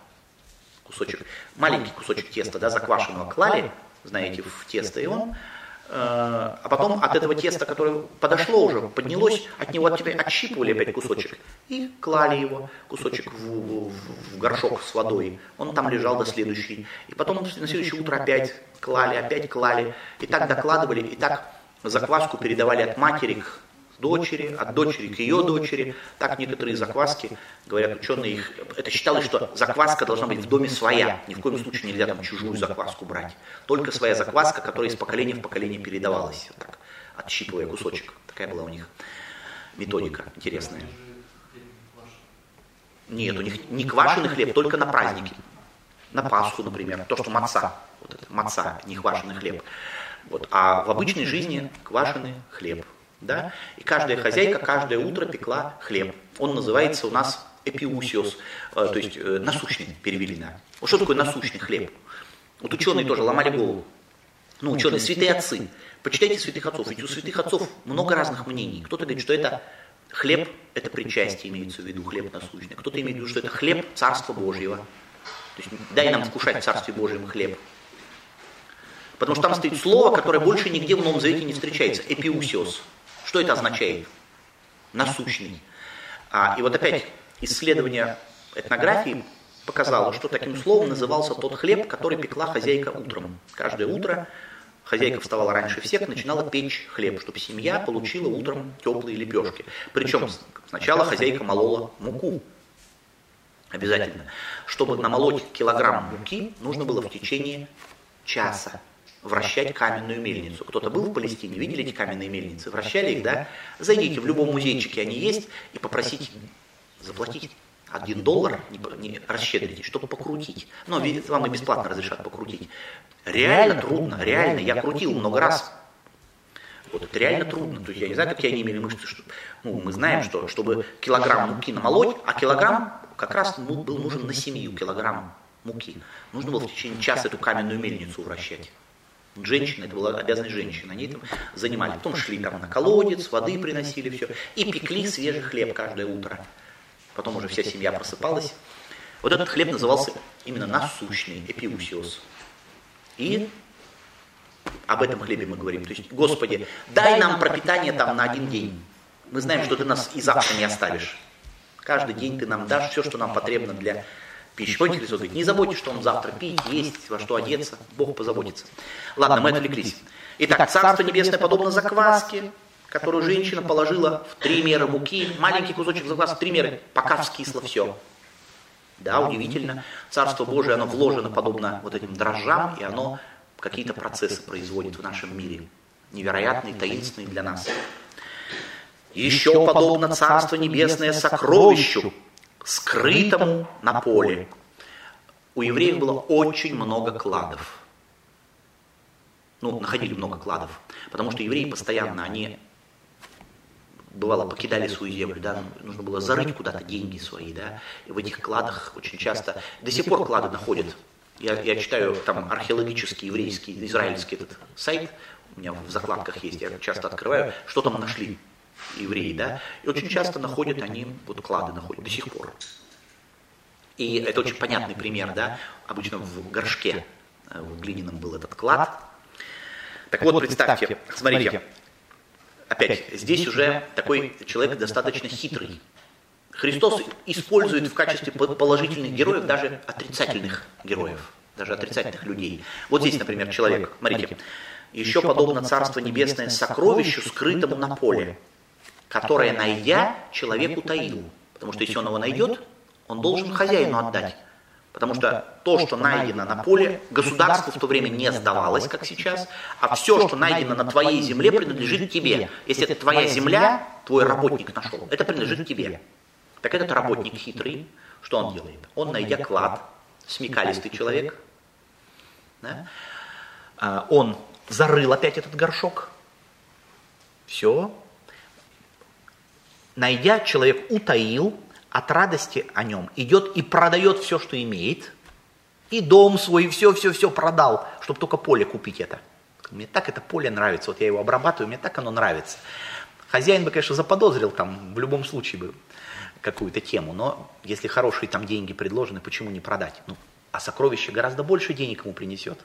Кусочек, маленький кусочек теста, да, заквашенного клали, знаете, в тесто, и он а потом от этого теста, которое подошло уже, поднялось, от него от отщипывали опять кусочек и клали его, кусочек в, в, в горшок с водой. Он там лежал до следующей. И потом на следующее утро опять клали, опять клали. И так докладывали, и так закваску передавали от матери к дочери, от дочери к ее дочери. Так некоторые закваски, говорят ученые, их, это считалось, что закваска должна быть в доме своя. Ни в коем случае нельзя там чужую закваску брать. Только своя закваска, которая из поколения в поколение передавалась, вот так, отщипывая кусочек. Такая была у них методика интересная. Нет, у них не квашеный хлеб, только на праздники. На Пасху, например, то, что маца, вот это маца, не квашеный хлеб. Вот. А в обычной жизни квашеный хлеб. Да? И каждая хозяйка каждое утро пекла хлеб. Он называется у нас эпиусиос, э, то есть э, насущный перевели на. Вот что такое насущный хлеб? Вот ученые тоже ломали голову. Ну, ученые, святые отцы. Почитайте святых отцов, ведь у святых отцов много разных мнений. Кто-то говорит, что это хлеб, это причастие имеется в виду, хлеб насущный. Кто-то имеет в виду, что это хлеб Царства Божьего. То есть дай нам вкушать в Царстве Божьем хлеб. Потому что там стоит слово, которое больше нигде в Новом Завете не встречается. Эпиусиос. Что это означает? Насущный. А, и вот опять исследование этнографии показало, что таким словом назывался тот хлеб, который пекла хозяйка утром. Каждое утро хозяйка вставала раньше всех, начинала печь хлеб, чтобы семья получила утром теплые лепешки. Причем сначала хозяйка молола муку. Обязательно. Чтобы намолоть килограмм муки, нужно было в течение часа вращать каменную мельницу. Кто-то был в Палестине, видели эти каменные мельницы? Вращали их, да? Зайдите в любом музейчике, они есть, и попросите заплатить один доллар, не, не расщедрите, чтобы покрутить. Но видите, вам и бесплатно разрешат покрутить. Реально трудно, реально. Я крутил много раз. Вот это реально трудно. То есть я не знаю, как я не имели мышцы. Что, ну, мы знаем, что чтобы килограмм муки намолоть, а килограмм как раз был нужен на семью килограмм муки. Нужно было в течение часа эту каменную мельницу вращать. Женщина, это была обязанность женщины, они этим занимались. Потом шли там на колодец, воды приносили, все. И пекли свежий хлеб каждое утро. Потом уже вся семья просыпалась. Вот этот хлеб назывался именно насущный, эпиусиос. И об этом хлебе мы говорим. То есть, Господи, дай нам пропитание там на один день. Мы знаем, что ты нас и завтра не оставишь. Каждый день ты нам дашь все, что нам потребно для Христос говорит, не заботьтесь, что вам завтра пить, есть, во что одеться, Бог позаботится. Ладно, мы отвлеклись. Итак, Царство Небесное подобно закваске, которую женщина положила в три меры муки, маленький кусочек закваски, три меры, пока вскисло все. Да, удивительно. Царство Божие, оно вложено подобно вот этим дрожжам, и оно какие-то процессы производит в нашем мире. Невероятные, таинственные для нас. Еще подобно Царство Небесное сокровищу, скрытому на поле. У евреев было очень много кладов. Ну, находили много кладов. Потому что евреи постоянно, они бывало, покидали свою землю, да, нужно было зарыть куда-то деньги свои, да, и в этих кладах очень часто, до сих пор клады находят. Я, я читаю там археологический, еврейский, израильский этот сайт, у меня в закладках есть, я часто открываю, что там нашли евреи, да, и очень часто находят они, вот клады находят до сих пор. И это очень понятный пример, да, обычно в горшке э, в глиняном был этот клад. Так вот, представьте, смотрите, опять, здесь уже такой человек достаточно хитрый. Христос использует в качестве положительных героев даже отрицательных героев, даже отрицательных людей. Вот здесь, например, человек, смотрите, еще подобно Царство Небесное сокровищу, скрытому на поле, которое, найдя, человек утаил. Потому что если он его найдет, он должен хозяину отдать. Потому что то, что найдено на поле, государству в то время не сдавалось, как сейчас, а все, что найдено на твоей земле, принадлежит тебе. Если это твоя земля, твой работник нашел, это принадлежит тебе. Так этот работник хитрый, что он делает? Он, найдя клад, смекалистый человек, да, а, он зарыл опять этот горшок, все, найдя, человек утаил, от радости о нем идет и продает все, что имеет, и дом свой, и все-все-все продал, чтобы только поле купить это. Мне так это поле нравится, вот я его обрабатываю, мне так оно нравится. Хозяин бы, конечно, заподозрил там в любом случае бы какую-то тему, но если хорошие там деньги предложены, почему не продать? Ну, а сокровище гораздо больше денег ему принесет.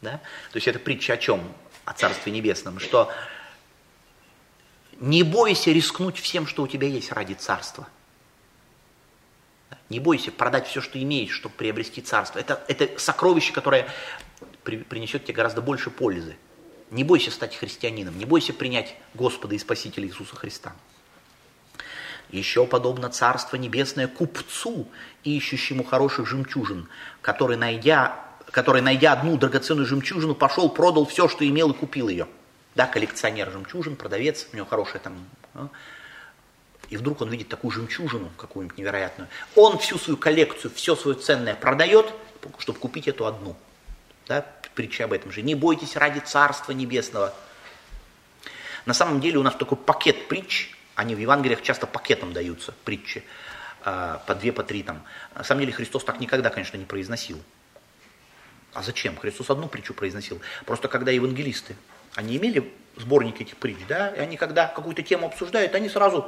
Да? То есть это притча о чем? О Царстве Небесном, что не бойся рискнуть всем, что у тебя есть ради Царства. Не бойся продать все, что имеешь, чтобы приобрести Царство. Это, это сокровище, которое при, принесет тебе гораздо больше пользы. Не бойся стать христианином, не бойся принять Господа и Спасителя Иисуса Христа. Еще подобно Царство Небесное купцу, ищущему хороших жемчужин, который, найдя, который, найдя одну драгоценную жемчужину, пошел, продал все, что имел и купил ее. Да, коллекционер жемчужин, продавец, у него хорошая там... А, и вдруг он видит такую жемчужину какую-нибудь невероятную. Он всю свою коллекцию, все свое ценное продает, чтобы купить эту одну. Да, притча об этом же. Не бойтесь ради Царства Небесного. На самом деле у нас такой пакет притч, они в Евангелиях часто пакетом даются, притчи, а, по две, по три там. На самом деле Христос так никогда, конечно, не произносил. А зачем? Христос одну притчу произносил. Просто когда евангелисты, они имели сборник этих притч, да, и они когда какую-то тему обсуждают, они сразу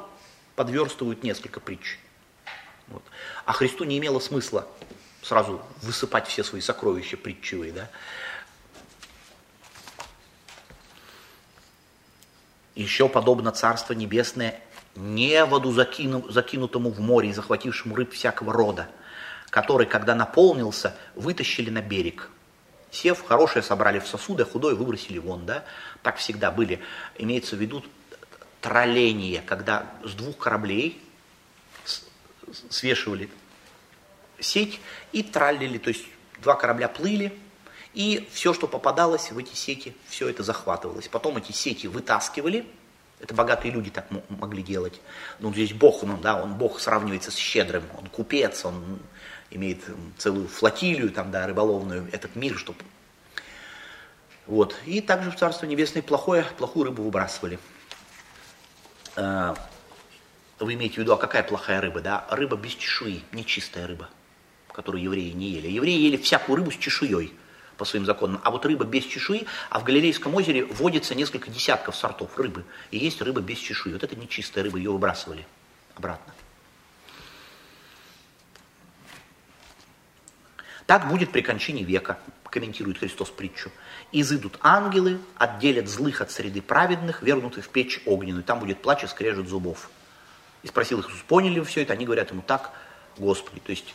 подверстывают несколько притч. Вот. А Христу не имело смысла сразу высыпать все свои сокровища притчевые, да. Еще подобно Царство Небесное неводу, закину, закинутому в море и захватившему рыб всякого рода, который, когда наполнился, вытащили на берег. Сев, хорошее собрали в сосуды, а худое выбросили вон, да. Так всегда были. Имеется в виду тролление, когда с двух кораблей свешивали сеть и траллили, то есть два корабля плыли, и все, что попадалось в эти сети, все это захватывалось. Потом эти сети вытаскивали, это богатые люди так могли делать. Ну, здесь Бог, ну, да, он Бог сравнивается с щедрым, он купец, он имеет целую флотилию там, да, рыболовную, этот мир, чтобы... Вот. И также в Царство Небесное плохое, плохую рыбу выбрасывали. А, вы имеете в виду, а какая плохая рыба? Да? Рыба без чешуи, нечистая рыба, которую евреи не ели. Евреи ели всякую рыбу с чешуей по своим законам. А вот рыба без чешуи, а в Галилейском озере водится несколько десятков сортов рыбы. И есть рыба без чешуи. Вот это нечистая рыба, ее выбрасывали обратно. Так будет при кончине века, комментирует Христос притчу. Изыдут ангелы, отделят злых от среды праведных, вернуты в печь огненную. Там будет плач и скрежет зубов. И спросил их, поняли вы все это? Они говорят ему, так, Господи. То есть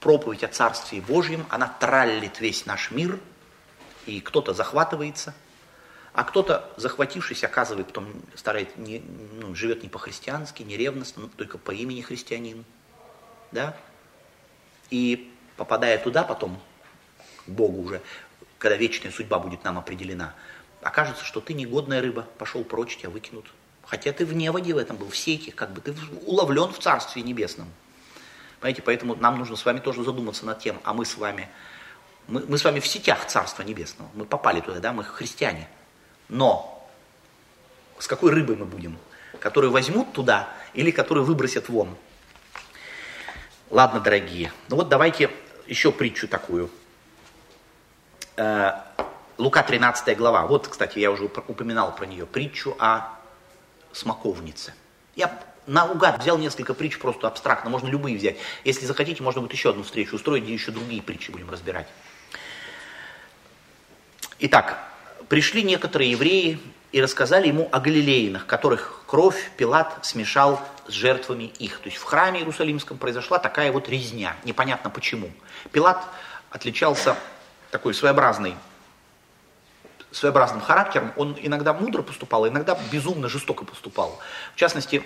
проповедь о Царстве Божьем, она траллит весь наш мир, и кто-то захватывается, а кто-то, захватившись, оказывает, потом старается, не, ну, живет не по-христиански, не ревностно, только по имени христианин. Да? И попадая туда потом, к Богу уже, когда вечная судьба будет нам определена, окажется, что ты негодная рыба, пошел прочь, тебя выкинут. Хотя ты в неводе в этом был, в сети, как бы ты уловлен в Царстве Небесном. Понимаете, поэтому нам нужно с вами тоже задуматься над тем, а мы с вами, мы, мы с вами в сетях Царства Небесного, мы попали туда, да, мы христиане. Но с какой рыбой мы будем? Которые возьмут туда или которые выбросят вон? Ладно, дорогие, ну вот давайте еще притчу такую. Э, Лука 13 глава. Вот, кстати, я уже упоминал про нее. Притчу о смоковнице. Я наугад взял несколько притч просто абстрактно, можно любые взять. Если захотите, можно будет еще одну встречу устроить, где еще другие притчи будем разбирать. Итак, пришли некоторые евреи и рассказали ему о галилеянах, которых кровь Пилат смешал с жертвами их. То есть в храме Иерусалимском произошла такая вот резня, непонятно почему. Пилат отличался такой своеобразной своеобразным характером, он иногда мудро поступал, иногда безумно жестоко поступал. В частности,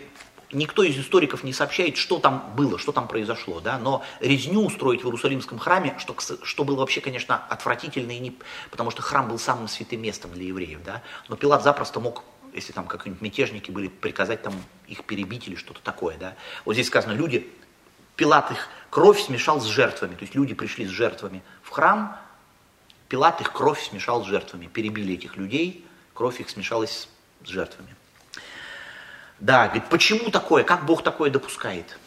никто из историков не сообщает, что там было, что там произошло, да, но резню устроить в Иерусалимском храме, что, что было вообще, конечно, отвратительно, и не, потому что храм был самым святым местом для евреев, да, но Пилат запросто мог, если там какие-нибудь мятежники были, приказать там их перебить или что-то такое, да. Вот здесь сказано, люди, Пилат их кровь смешал с жертвами, то есть люди пришли с жертвами в храм, Пилат их кровь смешал с жертвами, перебили этих людей, кровь их смешалась с жертвами. Да, говорит, почему такое, как Бог такое допускает?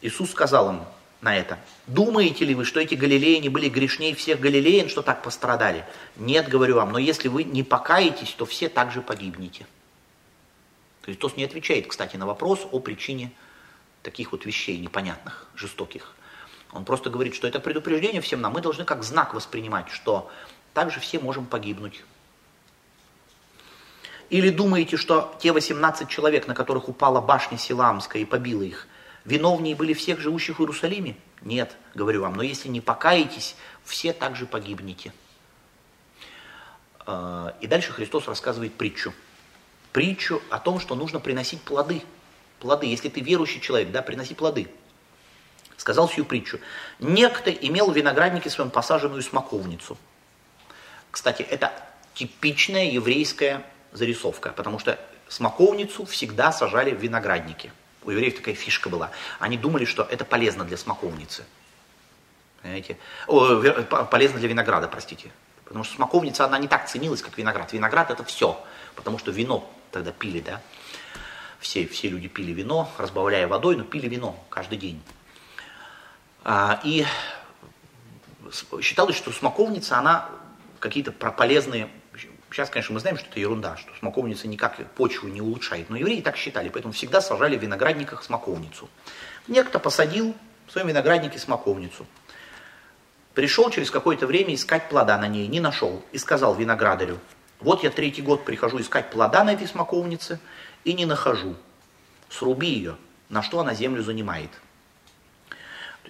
Иисус сказал им на это, думаете ли вы, что эти галилеяне были грешнее всех галилеян, что так пострадали? Нет, говорю вам, но если вы не покаетесь, то все также погибнете. Христос не отвечает, кстати, на вопрос о причине таких вот вещей непонятных, жестоких. Он просто говорит, что это предупреждение всем нам. Мы должны как знак воспринимать, что также все можем погибнуть. Или думаете, что те 18 человек, на которых упала башня Силамская и побила их, виновнее были всех живущих в Иерусалиме? Нет, говорю вам, но если не покаетесь, все также погибнете. А, и дальше Христос рассказывает притчу. Притчу о том, что нужно приносить плоды. Плоды. Если ты верующий человек, да, приноси плоды. Сказал сию притчу. Некто имел в винограднике своем посаженную смоковницу. Кстати, это типичная еврейская зарисовка, потому что смоковницу всегда сажали в винограднике. У евреев такая фишка была. Они думали, что это полезно для смоковницы. Понимаете? О, полезно для винограда, простите. Потому что смоковница, она не так ценилась, как виноград. Виноград это все, потому что вино тогда пили, да. Все, все люди пили вино, разбавляя водой, но пили вино каждый день. А, и считалось, что смоковница, она какие-то полезные Сейчас, конечно, мы знаем, что это ерунда, что смоковница никак почву не улучшает, но евреи так считали, поэтому всегда сажали в виноградниках смоковницу. Некто посадил в своем винограднике смоковницу. Пришел через какое-то время искать плода на ней, не нашел, и сказал виноградарю, вот я третий год прихожу искать плода на этой смоковнице и не нахожу. Сруби ее, на что она землю занимает.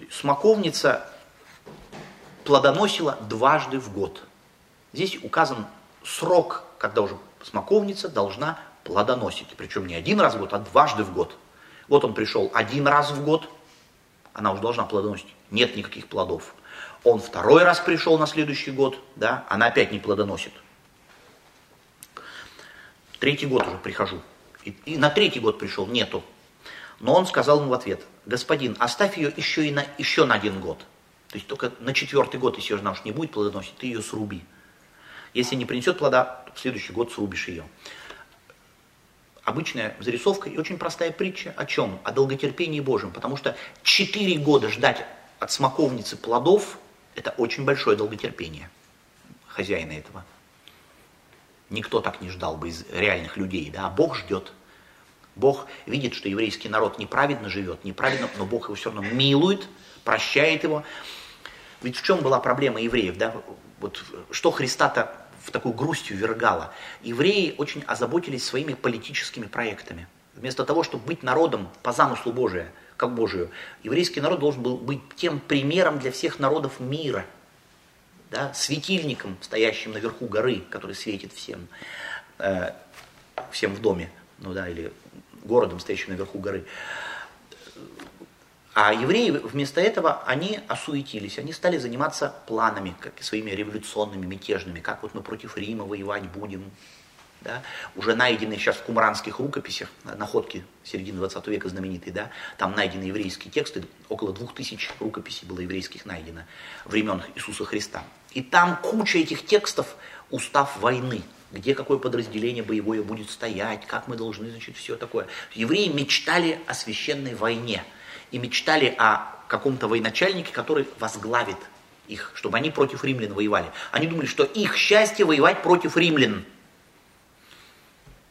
Смоковница плодоносила дважды в год. Здесь указан срок, когда уже смоковница должна плодоносить. Причем не один раз в год, а дважды в год. Вот он пришел один раз в год, она уже должна плодоносить. Нет никаких плодов. Он второй раз пришел на следующий год, да, она опять не плодоносит. Третий год уже прихожу. И, и на третий год пришел, нету. Но он сказал ему в ответ, господин, оставь ее еще, и на, еще на один год. То есть только на четвертый год, если жена уж не будет плодоносить, ты ее сруби. Если не принесет плода, в следующий год срубишь ее. Обычная зарисовка и очень простая притча о чем? О долготерпении Божьем. Потому что четыре года ждать от смоковницы плодов – это очень большое долготерпение хозяина этого. Никто так не ждал бы из реальных людей, да, а Бог ждет. Бог видит, что еврейский народ неправедно живет, неправедно, но Бог его все равно милует, прощает его. Ведь в чем была проблема евреев, да? Вот что Христа-то в такую грустью вергало. Евреи очень озаботились своими политическими проектами. Вместо того, чтобы быть народом по замыслу Божия, как Божию, еврейский народ должен был быть тем примером для всех народов мира, да, светильником, стоящим наверху горы, который светит всем, э, всем в доме, ну да, или городом, стоящим наверху горы. А евреи вместо этого, они осуетились, они стали заниматься планами, как своими революционными, мятежными, как вот мы против Рима воевать будем. Да? Уже найдены сейчас в кумранских рукописях, находки середины 20 века знаменитые, да? там найдены еврейские тексты, около двух тысяч рукописей было еврейских найдено времен Иисуса Христа. И там куча этих текстов устав войны, где какое подразделение боевое будет стоять, как мы должны, значит, все такое. Евреи мечтали о священной войне – и мечтали о каком-то военачальнике, который возглавит их, чтобы они против римлян воевали. Они думали, что их счастье воевать против римлян.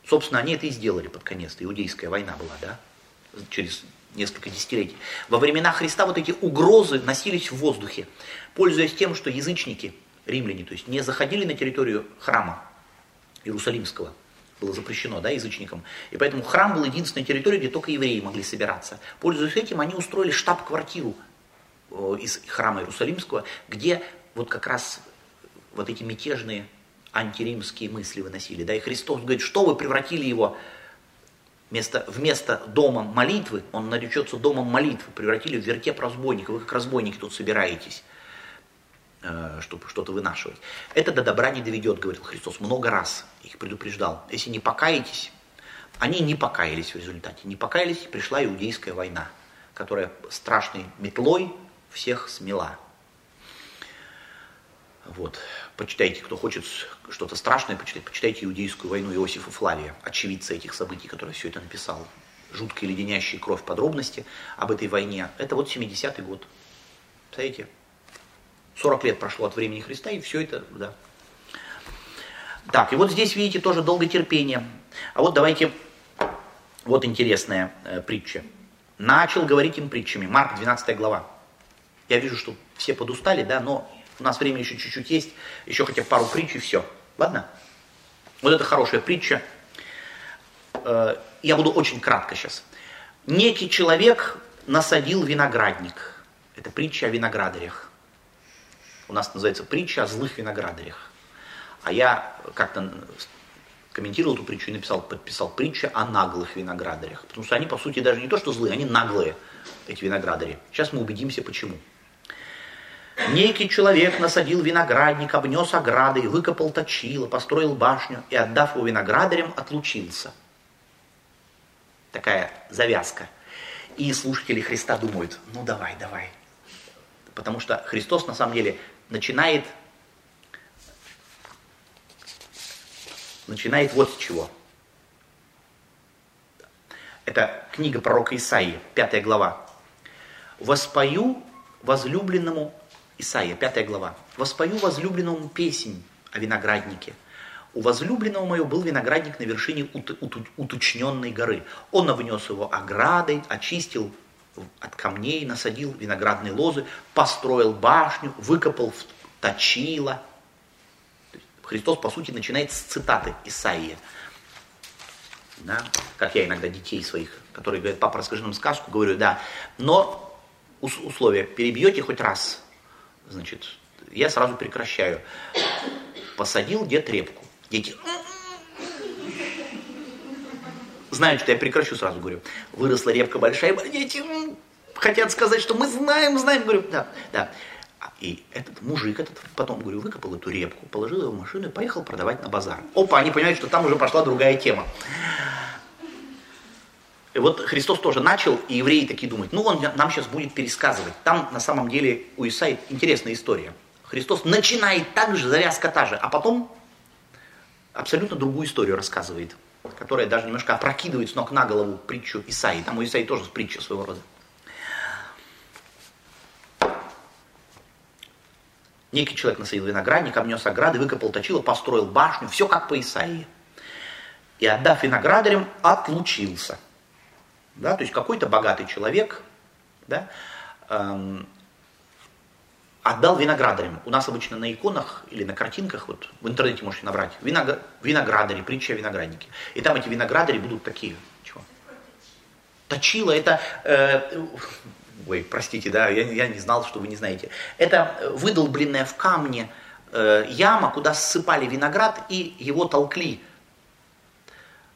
Собственно, они это и сделали под конец. Иудейская война была, да, через несколько десятилетий. Во времена Христа вот эти угрозы носились в воздухе, пользуясь тем, что язычники, римляне, то есть не заходили на территорию храма Иерусалимского, было запрещено, да, язычникам. И поэтому храм был единственной территорией, где только евреи могли собираться. Пользуясь этим, они устроили штаб-квартиру э, из храма Иерусалимского, где вот как раз вот эти мятежные антиримские мысли выносили. Да, и Христос говорит, что вы превратили его вместо, вместо дома молитвы, он наречется домом молитвы, превратили в вертеп разбойников, вы как разбойники тут собираетесь, чтобы что-то вынашивать. Это до добра не доведет, говорил Христос, много раз их предупреждал. Если не покаетесь, они не покаялись в результате, не покаялись, пришла иудейская война, которая страшной метлой всех смела. Вот. Почитайте, кто хочет что-то страшное почитать, почитайте иудейскую войну Иосифа Флавия, очевидца этих событий, который все это написал. Жуткие леденящие кровь подробности об этой войне. Это вот 70-й год. Представляете? 40 лет прошло от времени Христа, и все это, да. Так, и вот здесь, видите, тоже долготерпение. А вот давайте, вот интересная э, притча. Начал говорить им притчами. Марк, 12 глава. Я вижу, что все подустали, да, но у нас времени еще чуть-чуть есть, еще хотя бы пару притч и все. Ладно? Вот это хорошая притча. Э, я буду очень кратко сейчас. Некий человек насадил виноградник. Это притча о виноградарях. У нас называется притча о злых виноградарях. А я как-то комментировал эту притчу и написал, подписал притча о наглых виноградарях. Потому что они, по сути, даже не то, что злые, они наглые, эти виноградари. Сейчас мы убедимся, почему. Некий человек насадил виноградник, обнес ограды, выкопал точило, построил башню и, отдав его виноградарям, отлучился. Такая завязка. И слушатели Христа думают, ну давай, давай. Потому что Христос на самом деле начинает, начинает вот с чего. Это книга пророка Исаии, пятая глава. «Воспою возлюбленному Исаия, 5 глава. «Воспою возлюбленному песнь о винограднике. У возлюбленного моего был виноградник на вершине уточненной горы. Он обнес его оградой, очистил от камней, насадил виноградные лозы, построил башню, выкопал точило». Христос, по сути, начинает с цитаты Исаия. Да? Как я иногда детей своих, которые говорят, папа, расскажи нам сказку, говорю, да. Но условие, перебьете хоть раз, Значит, я сразу прекращаю. Посадил дед репку. Дети знают, что я прекращу, сразу говорю. Выросла репка большая, дети хотят сказать, что мы знаем, знаем. Говорю, да, да. И этот мужик, этот потом, говорю, выкопал эту репку, положил ее в машину и поехал продавать на базар. Опа, они понимают, что там уже пошла другая тема. И вот Христос тоже начал, и евреи такие думают, ну он нам сейчас будет пересказывать. Там на самом деле у Исаи интересная история. Христос начинает так же, завязка та же, а потом абсолютно другую историю рассказывает, которая даже немножко опрокидывает с ног на голову притчу Исаи. Там у Исаи тоже притча своего рода. Некий человек насадил виноградник, обнес ограды, выкопал точило, построил башню, все как по Исаии. И отдав виноградарям, отлучился да, то есть какой-то богатый человек, да, эм, отдал виноградарям. У нас обычно на иконах или на картинках, вот в интернете можете набрать, виног, виноградари, притча о винограднике. И там эти виноградари будут такие, чего? Точило, это, э, ой, простите, да, я, я не знал, что вы не знаете. Это выдолбленная в камне э, яма, куда ссыпали виноград и его толкли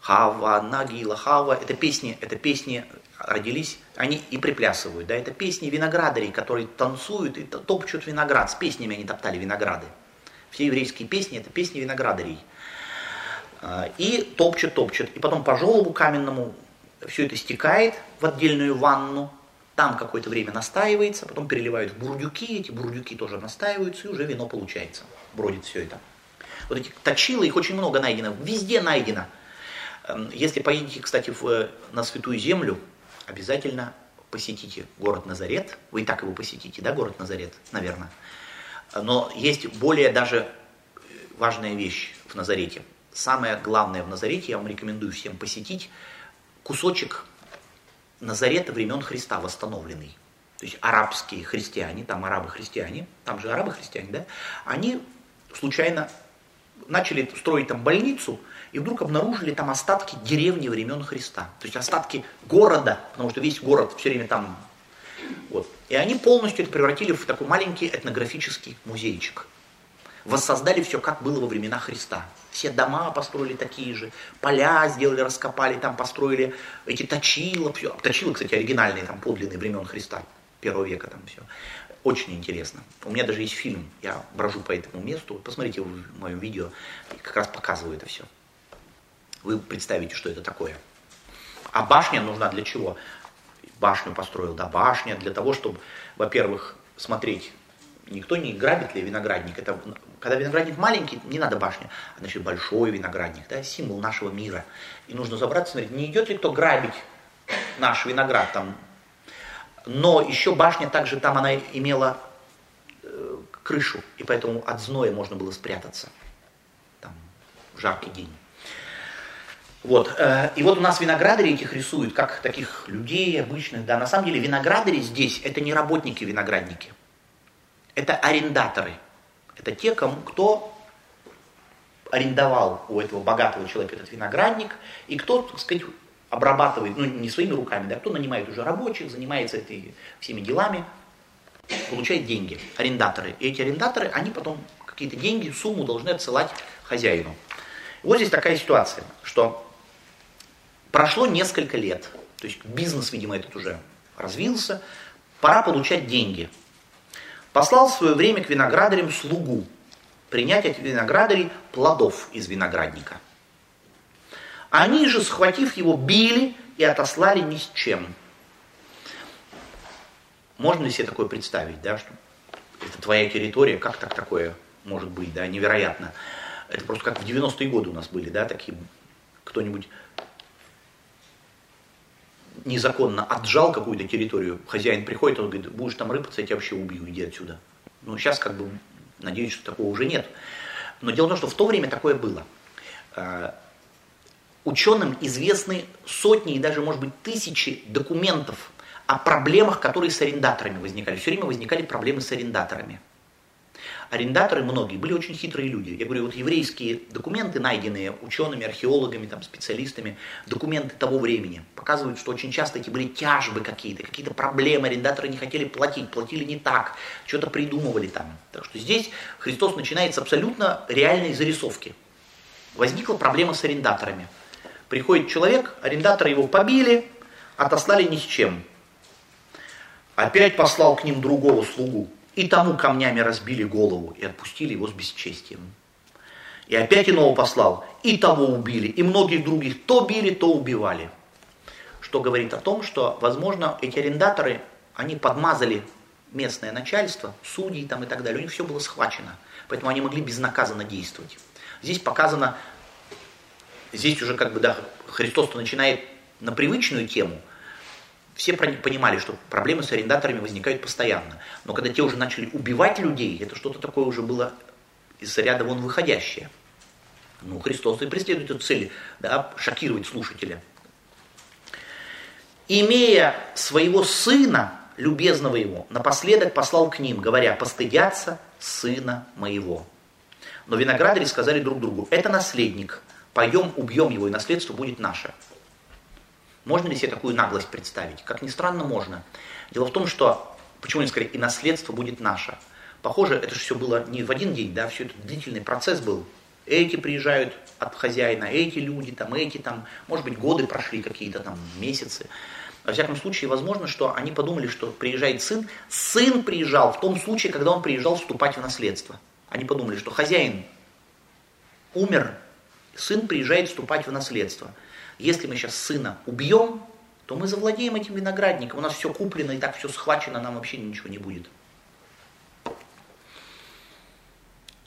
Хава, Нагила, Хава, это песни, это песни родились, они и приплясывают, да, это песни виноградарей, которые танцуют и топчут виноград, с песнями они топтали винограды. Все еврейские песни это песни виноградарей. А, и топчут, топчут, и потом по желобу каменному все это стекает в отдельную ванну, там какое-то время настаивается, потом переливают в бурдюки, эти бурдюки тоже настаиваются, и уже вино получается, бродит все это. Вот эти точилы, их очень много найдено, везде найдено – Эм, если поедете, кстати, в, на Святую Землю, обязательно посетите город Назарет. Вы и так его посетите, да, город Назарет, наверное. Но есть более даже важная вещь в Назарете. Самое главное в Назарете, я вам рекомендую всем посетить, кусочек Назарета времен Христа восстановленный. То есть арабские христиане, там арабы-христиане, там же арабы-христиане, да, они случайно начали строить там больницу, и вдруг обнаружили там остатки деревни времен Христа. То есть остатки города, потому что весь город все время там. Вот. И они полностью это превратили в такой маленький этнографический музейчик. Воссоздали все, как было во времена Христа. Все дома построили такие же, поля сделали, раскопали, там построили эти точила. Все. Точила, кстати, оригинальные, там подлинные времен Христа, первого века там все. Очень интересно. У меня даже есть фильм, я брожу по этому месту. Посмотрите в моем видео, как раз показываю это все. Вы представите, что это такое. А башня нужна для чего? Башню построил, да, башня для того, чтобы, во-первых, смотреть, никто не грабит ли виноградник. Это, когда виноградник маленький, не надо башня, а значит большой виноградник, да, символ нашего мира. И нужно забраться, смотреть, не идет ли кто грабить наш виноград там. Но еще башня также там она имела э, крышу, и поэтому от зноя можно было спрятаться. Там жаркий день. Вот. Э, и вот у нас виноградари этих рисуют, как таких людей обычных. Да. На самом деле виноградари здесь это не работники-виноградники. Это арендаторы. Это те, кому, кто арендовал у этого богатого человека этот виноградник, и кто, так сказать, обрабатывает, ну не своими руками, да, кто нанимает уже рабочих, занимается этой, всеми делами, получает деньги, арендаторы. И эти арендаторы, они потом какие-то деньги, сумму должны отсылать хозяину. Вот здесь такая ситуация, что Прошло несколько лет, то есть бизнес, видимо, этот уже развился, пора получать деньги. Послал в свое время к виноградарям слугу принять от виноградарей плодов из виноградника. Они же, схватив его, били и отослали ни с чем. Можно ли себе такое представить, да, что это твоя территория, как так такое может быть, да, невероятно. Это просто как в 90-е годы у нас были, да, такие, кто-нибудь незаконно отжал какую-то территорию, хозяин приходит, он говорит, будешь там рыпаться, я тебя вообще убью, иди отсюда. Ну, сейчас как бы, надеюсь, что такого уже нет. Но дело в том, что в то время такое было. А, ученым известны сотни и даже, может быть, тысячи документов о проблемах, которые с арендаторами возникали. Все время возникали проблемы с арендаторами арендаторы многие были очень хитрые люди. Я говорю, вот еврейские документы, найденные учеными, археологами, там, специалистами, документы того времени, показывают, что очень часто эти были тяжбы какие-то, какие-то проблемы, арендаторы не хотели платить, платили не так, что-то придумывали там. Так что здесь Христос начинает с абсолютно реальной зарисовки. Возникла проблема с арендаторами. Приходит человек, арендаторы его побили, отослали ни с чем. Опять послал к ним другого слугу. И тому камнями разбили голову и отпустили его с бесчестием. И опять иного послал, и того убили, и многих других. То били, то убивали. Что говорит о том, что, возможно, эти арендаторы, они подмазали местное начальство, судьи там и так далее, у них все было схвачено, поэтому они могли безнаказанно действовать. Здесь показано, здесь уже как бы, да, Христос начинает на привычную тему – все понимали, что проблемы с арендаторами возникают постоянно. Но когда те уже начали убивать людей, это что-то такое уже было из ряда вон выходящее. Ну, Христос и преследует эту цель, да, шокировать слушателя. Имея своего сына, любезного его, напоследок послал к ним, говоря, постыдятся сына моего. Но виноградари сказали друг другу, это наследник, пойдем убьем его, и наследство будет наше. Можно ли себе такую наглость представить? Как ни странно, можно. Дело в том, что, почему они сказали, и наследство будет наше. Похоже, это же все было не в один день, да, все это длительный процесс был. Эти приезжают от хозяина, эти люди, там, эти там, может быть, годы прошли какие-то там, месяцы. Во всяком случае, возможно, что они подумали, что приезжает сын. Сын приезжал в том случае, когда он приезжал вступать в наследство. Они подумали, что хозяин умер, сын приезжает вступать в наследство. Если мы сейчас сына убьем, то мы завладеем этим виноградником. У нас все куплено и так все схвачено, нам вообще ничего не будет.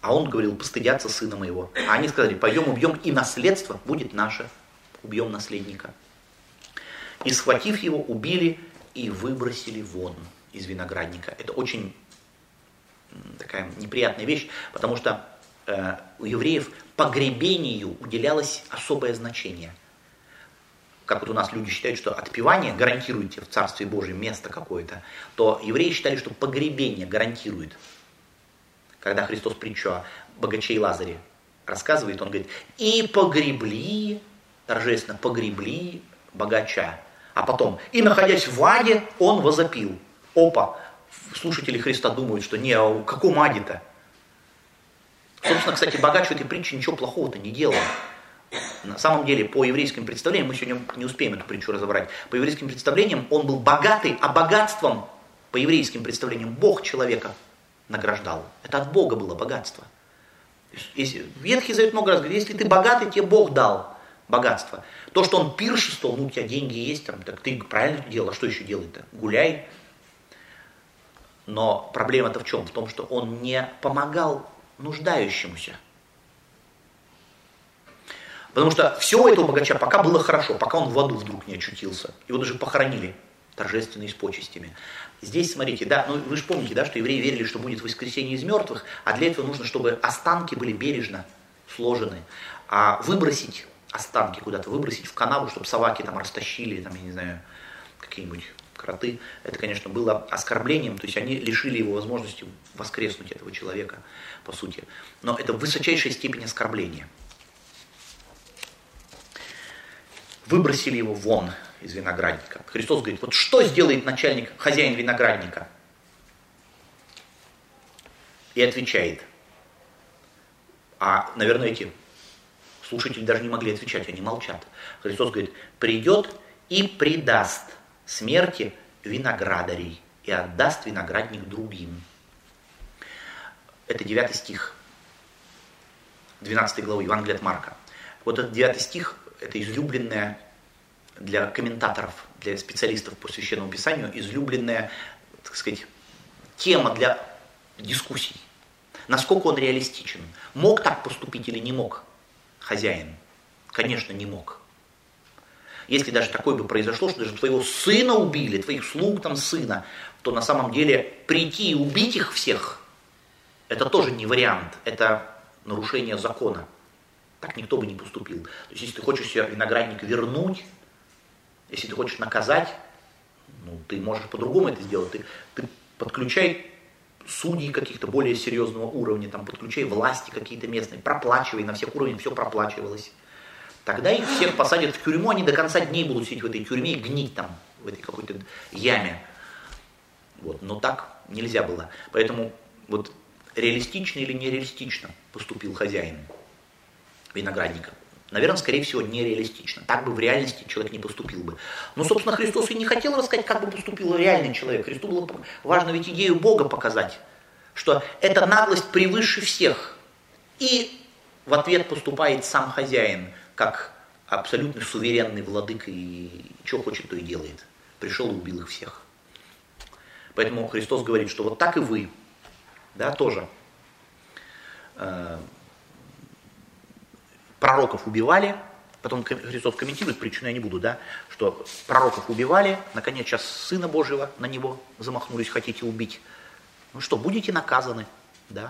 А он говорил, постыдятся сына моего. А они сказали, пойдем убьем, и наследство будет наше. Убьем наследника. И схватив его, убили и выбросили вон из виноградника. Это очень такая неприятная вещь, потому что э, у евреев погребению уделялось особое значение – как вот у нас люди считают, что отпевание гарантирует в Царстве Божьем место какое-то, то евреи считали, что погребение гарантирует. Когда Христос притчу о богаче и Лазаре рассказывает, он говорит, и погребли, торжественно погребли богача. А потом, и находясь в аде, он возопил. Опа, слушатели Христа думают, что не, а в каком аде-то? Собственно, кстати, богач в этой притче ничего плохого-то не делал. На самом деле, по еврейским представлениям, мы сегодня не успеем эту притчу разобрать, по еврейским представлениям он был богатый, а богатством, по еврейским представлениям, Бог человека награждал. Это от Бога было богатство. Ветхий Завет много раз говорит, если ты богатый, тебе Бог дал богатство. То, что он пиршествовал, ну у тебя деньги есть, там, так ты правильно делал, а что еще делать-то? Гуляй. Но проблема-то в чем? В том, что он не помогал нуждающемуся. Потому что все у этого богача пока было хорошо, пока он в аду вдруг не очутился. Его даже похоронили торжественно и с почестями. Здесь, смотрите, да, ну вы же помните, да, что евреи верили, что будет воскресение из мертвых, а для этого нужно, чтобы останки были бережно сложены. А выбросить останки куда-то, выбросить в канаву, чтобы собаки там растащили, там, я не знаю, какие-нибудь кроты, это, конечно, было оскорблением, то есть они лишили его возможности воскреснуть этого человека, по сути. Но это высочайшая степень оскорбления. Выбросили его вон из виноградника. Христос говорит, вот что сделает начальник, хозяин виноградника? И отвечает. А, наверное, эти слушатели даже не могли отвечать, они молчат. Христос говорит, придет и предаст смерти виноградарей и отдаст виноградник другим. Это 9 стих 12 главы Евангелия от Марка. Вот этот 9 стих, это излюбленная для комментаторов, для специалистов по Священному Писанию, излюбленная, так сказать, тема для дискуссий. Насколько он реалистичен. Мог так поступить или не мог хозяин? Конечно, не мог. Если даже такое бы произошло, что даже твоего сына убили, твоих слуг там сына, то на самом деле прийти и убить их всех, это тоже не вариант, это нарушение закона. Так никто бы не поступил. То есть если ты хочешь себе виноградник вернуть, если ты хочешь наказать, ну, ты можешь по-другому это сделать. Ты, ты подключай судьи каких-то более серьезного уровня, там, подключай власти какие-то местные, проплачивай на всех уровнях, все проплачивалось. Тогда их всех посадят в тюрьму, они до конца дней будут сидеть в этой тюрьме и гнить там, в этой какой-то яме. Вот. Но так нельзя было. Поэтому вот реалистично или нереалистично поступил хозяин виноградника. Наверное, скорее всего, нереалистично. Так бы в реальности человек не поступил бы. Но, собственно, Христос и не хотел рассказать, как бы поступил реальный человек. Христу было важно ведь идею Бога показать, что эта наглость превыше всех. И в ответ поступает сам хозяин – как абсолютно суверенный владыка и что хочет, то и делает. Пришел и убил их всех. Поэтому Христос говорит, что вот так и вы, да, тоже э, пророков убивали, потом Христос комментирует притчу, но я не буду, да, что пророков убивали, наконец сейчас Сына Божьего на него замахнулись, хотите убить. Ну что, будете наказаны, да,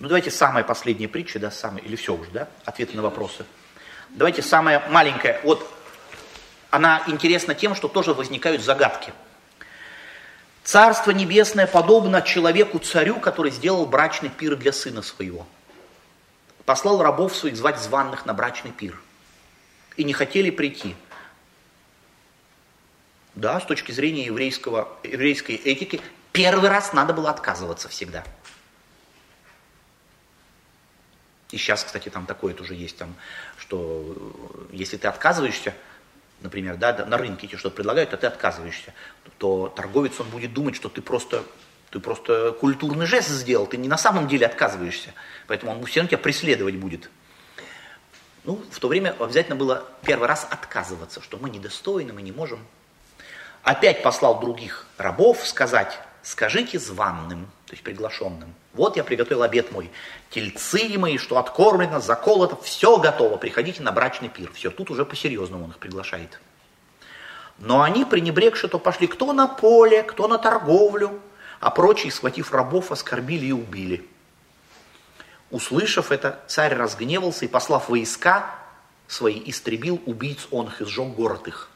ну давайте самая последняя притча, да, самая, или все уже, да, ответы на вопросы. Давайте самая маленькая, вот она интересна тем, что тоже возникают загадки. Царство небесное подобно человеку-царю, который сделал брачный пир для сына своего. Послал рабов своих звать званных на брачный пир. И не хотели прийти. Да, с точки зрения еврейского, еврейской этики, первый раз надо было отказываться всегда. И сейчас, кстати, там такое тоже есть, там, что если ты отказываешься, например, да, на рынке тебе что-то предлагают, а ты отказываешься, то торговец, он будет думать, что ты просто, ты просто культурный жест сделал, ты не на самом деле отказываешься, поэтому он все равно тебя преследовать будет. Ну, в то время обязательно было первый раз отказываться, что мы недостойны, мы не можем. Опять послал других рабов сказать, скажите званным, то есть приглашенным, вот я приготовил обед мой, тельцы мои, что откормлено, заколото, все готово, приходите на брачный пир. Все, тут уже по-серьезному он их приглашает. Но они, пренебрегши, то пошли кто на поле, кто на торговлю, а прочие, схватив рабов, оскорбили и убили. Услышав это, царь разгневался и, послав войска свои, истребил убийц он и сжег город их.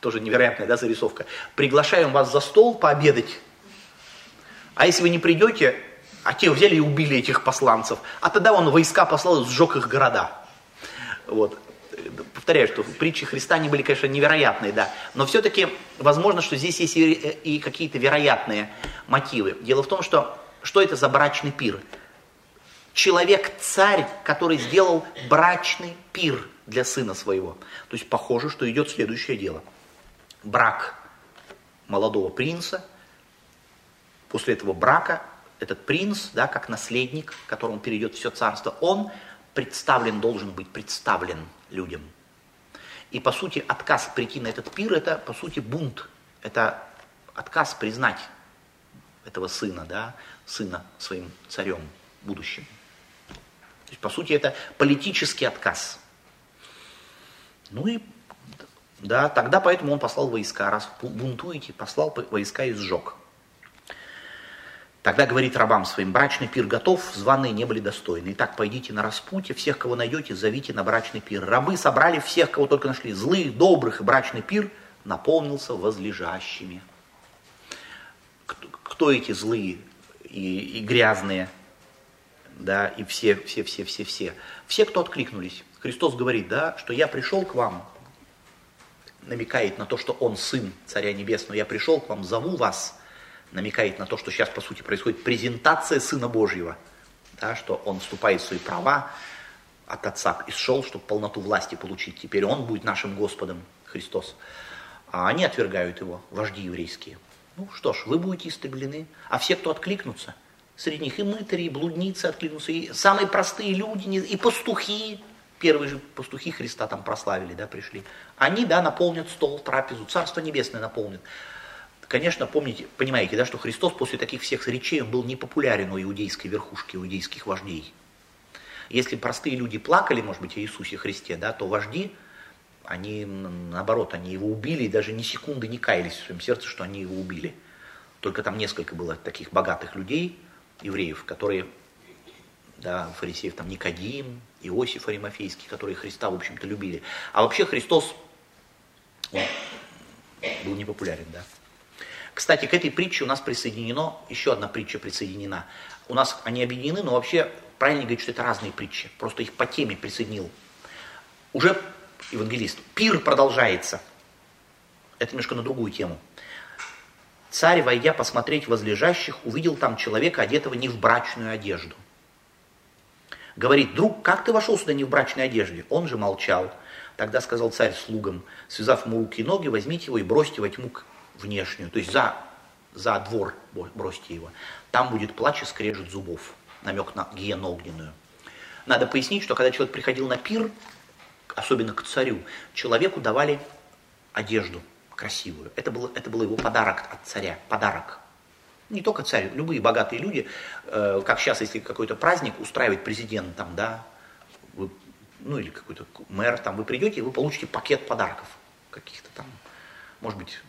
Тоже невероятная да, зарисовка. Приглашаем вас за стол пообедать, а если вы не придете, А те взяли и убили этих посланцев. А тогда он войска послал и сжег их города. Вот. Повторяю, что притчи Христа не были, конечно, невероятные, да. Но все-таки возможно, что здесь есть и, и какие-то вероятные мотивы. Дело в том, что что это за брачный пир? Человек-царь, который сделал брачный пир для сына своего. То есть похоже, что идет следующее дело. Брак молодого принца. После этого брака этот принц, да, как наследник, которому перейдет все царство, он представлен, должен быть представлен людям. И по сути отказ прийти на этот пир, это по сути бунт, это отказ признать этого сына, да, сына своим царем будущим. То есть, по сути, это политический отказ. Ну и да, тогда поэтому он послал войска. Раз бунтуете, послал войска и сжег. Тогда говорит рабам своим, брачный пир готов, званые не были достойны. Итак, пойдите на распутье, всех, кого найдете, зовите на брачный пир. Рабы собрали всех, кого только нашли, злых, добрых, и брачный пир наполнился возлежащими. Кто, кто эти злые и, и грязные? Да, и все, все, все, все, все. Все, кто откликнулись. Христос говорит, да, что я пришел к вам, намекает на то, что он сын Царя Небесного, я пришел к вам, зову вас, намекает на то, что сейчас, по сути, происходит презентация Сына Божьего, да, что он вступает в свои права от Отца и шел, чтобы полноту власти получить. Теперь он будет нашим Господом, Христос. А они отвергают его, вожди еврейские. Ну что ж, вы будете истреблены. А все, кто откликнутся, среди них и мытари, и блудницы откликнутся, и самые простые люди, и пастухи, первые же пастухи Христа там прославили, да, пришли. Они, да, наполнят стол, трапезу, Царство Небесное наполнит. Конечно, помните, понимаете, да, что Христос после таких всех речей он был непопулярен у иудейской верхушки, у иудейских вождей. Если простые люди плакали, может быть, о Иисусе Христе, да, то вожди, они, наоборот, они его убили и даже ни секунды не каялись в своем сердце, что они его убили. Только там несколько было таких богатых людей, евреев, которые, да, фарисеев, там Никодим, Иосиф Аримофейский, которые Христа, в общем-то, любили. А вообще Христос он был непопулярен, да. Кстати, к этой притче у нас присоединено, еще одна притча присоединена. У нас они объединены, но вообще правильно говорить, что это разные притчи. Просто их по теме присоединил. Уже евангелист. Пир продолжается. Это немножко на другую тему. Царь, войдя посмотреть возлежащих, увидел там человека, одетого не в брачную одежду. Говорит, друг, как ты вошел сюда не в брачной одежде? Он же молчал. Тогда сказал царь слугам, связав ему руки и ноги, возьмите его и бросьте во тьму внешнюю, то есть за, за двор бросьте его. Там будет плач и скрежет зубов, намек на гиену огненную. Надо пояснить, что когда человек приходил на пир, особенно к царю, человеку давали одежду красивую. Это был, это был его подарок от царя, подарок. Не только царь, любые богатые люди, э, как сейчас, если какой-то праздник устраивает президент, там, да, вы, ну или какой-то мэр, там, вы придете, и вы получите пакет подарков каких-то там, может быть,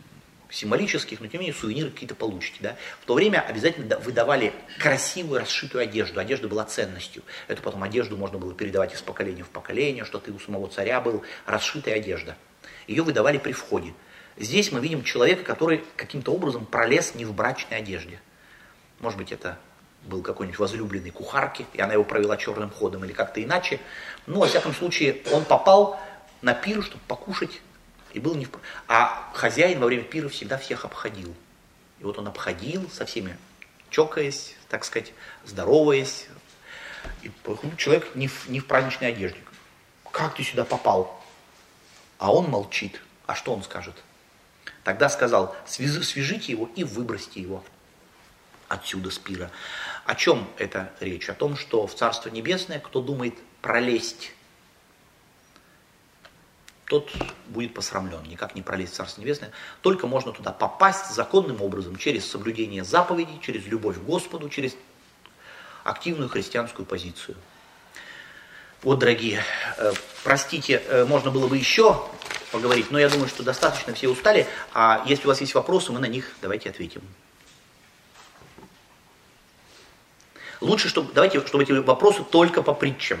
символических, но тем не менее сувениры какие-то получите. Да? В то время обязательно выдавали красивую расшитую одежду. Одежда была ценностью. Эту потом одежду можно было передавать из поколения в поколение, что ты у самого царя был, расшитая одежда. Ее выдавали при входе. Здесь мы видим человека, который каким-то образом пролез не в брачной одежде. Может быть, это был какой-нибудь возлюбленный кухарки, и она его провела черным ходом или как-то иначе. Но, во всяком случае, он попал на пир, чтобы покушать и был не в... А хозяин во время пира всегда всех обходил. И вот он обходил со всеми, чокаясь, так сказать, здороваясь. И человек не в, не в праздничной одежде. Как ты сюда попал? А он молчит. А что он скажет? Тогда сказал, свяжите его и выбросьте его отсюда с пира. О чем это речь? О том, что в Царство Небесное, кто думает пролезть тот будет посрамлен, никак не пролезть в Царство Небесное. Только можно туда попасть законным образом, через соблюдение заповедей, через любовь к Господу, через активную христианскую позицию. Вот, дорогие, э, простите, э, можно было бы еще поговорить, но я думаю, что достаточно все устали. А если у вас есть вопросы, мы на них давайте ответим. Лучше, чтобы, давайте, чтобы эти вопросы только по притчам.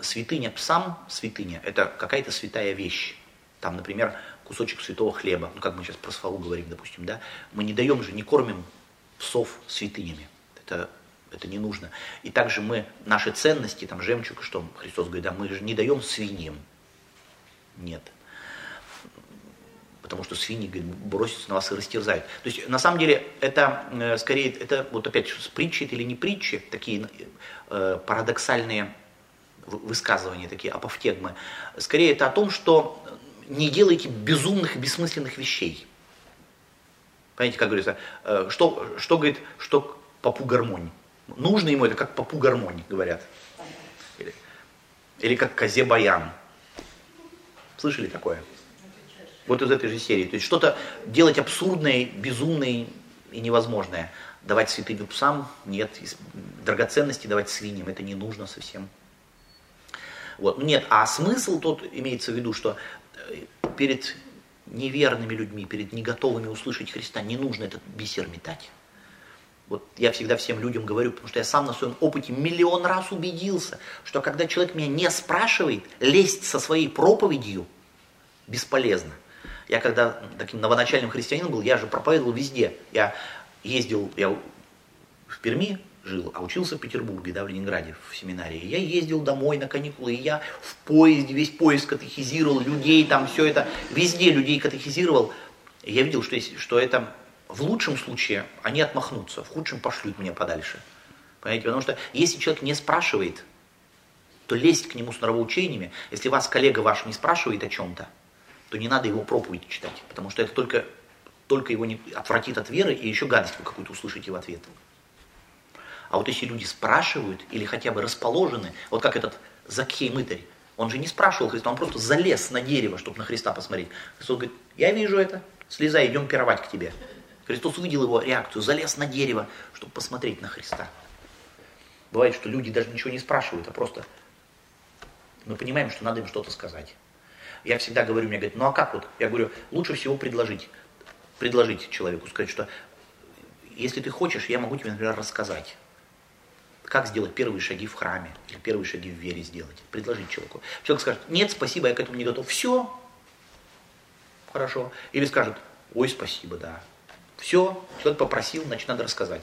Святыня псам, святыня, это какая-то святая вещь. Там, например, кусочек святого хлеба, ну, как мы сейчас про свалу говорим, допустим, да, мы не даем же, не кормим псов святынями. Это, это не нужно. И также мы, наши ценности, там, жемчуг, что Христос говорит, да, мы же не даем свиньям. Нет потому что свиньи говорит, бросятся на вас и растерзают. То есть на самом деле это э, скорее, это вот опять с притчи или не притчи, такие э, парадоксальные высказывания, такие апофтегмы. Скорее это о том, что не делайте безумных бессмысленных вещей. Понимаете, как говорится, э, что, что говорит, что попу гармонь. Нужно ему это как попу гармонь, говорят. Или, или как козе баян. Слышали такое? Вот из этой же серии. То есть что-то делать абсурдное, безумное и невозможное. Давать святыню псам нет. Драгоценности давать свиньям это не нужно совсем. Вот. Ну, нет, а смысл тот имеется в виду, что э, перед неверными людьми, перед неготовыми услышать Христа не нужно этот бисер метать. Вот я всегда всем людям говорю, потому что я сам на своем опыте миллион раз убедился, что когда человек меня не спрашивает, лезть со своей проповедью бесполезно. Я когда таким новоначальным христианином был, я же проповедовал везде. Я ездил, я в Перми жил, а учился в Петербурге, да, в Ленинграде, в семинарии. Я ездил домой на каникулы, и я в поезде, весь поезд катехизировал, людей там, все это, везде людей катехизировал. И я видел, что, есть, что это в лучшем случае они отмахнутся, в худшем пошлют меня подальше. Понимаете? Потому что если человек не спрашивает, то лезть к нему с нравоучениями, если вас коллега ваш не спрашивает о чем-то, то не надо его проповедь читать, потому что это только, только его не отвратит от веры и еще гадость вы какую-то услышите в ответ. А вот если люди спрашивают или хотя бы расположены, вот как этот Закхей мытарь, он же не спрашивал Христа, он просто залез на дерево, чтобы на Христа посмотреть. Христос говорит, я вижу это, слезай, идем пировать к тебе. Христос увидел его реакцию, залез на дерево, чтобы посмотреть на Христа. Бывает, что люди даже ничего не спрашивают, а просто мы понимаем, что надо им что-то сказать. Я всегда говорю, мне говорят, ну а как вот? Я говорю, лучше всего предложить. Предложить человеку, сказать, что если ты хочешь, я могу тебе, например, рассказать, как сделать первые шаги в храме или первые шаги в вере сделать. Предложить человеку. Человек скажет, нет, спасибо, я к этому не готов. Все, хорошо. Или скажет, ой, спасибо, да. Все, человек попросил, значит, надо рассказать.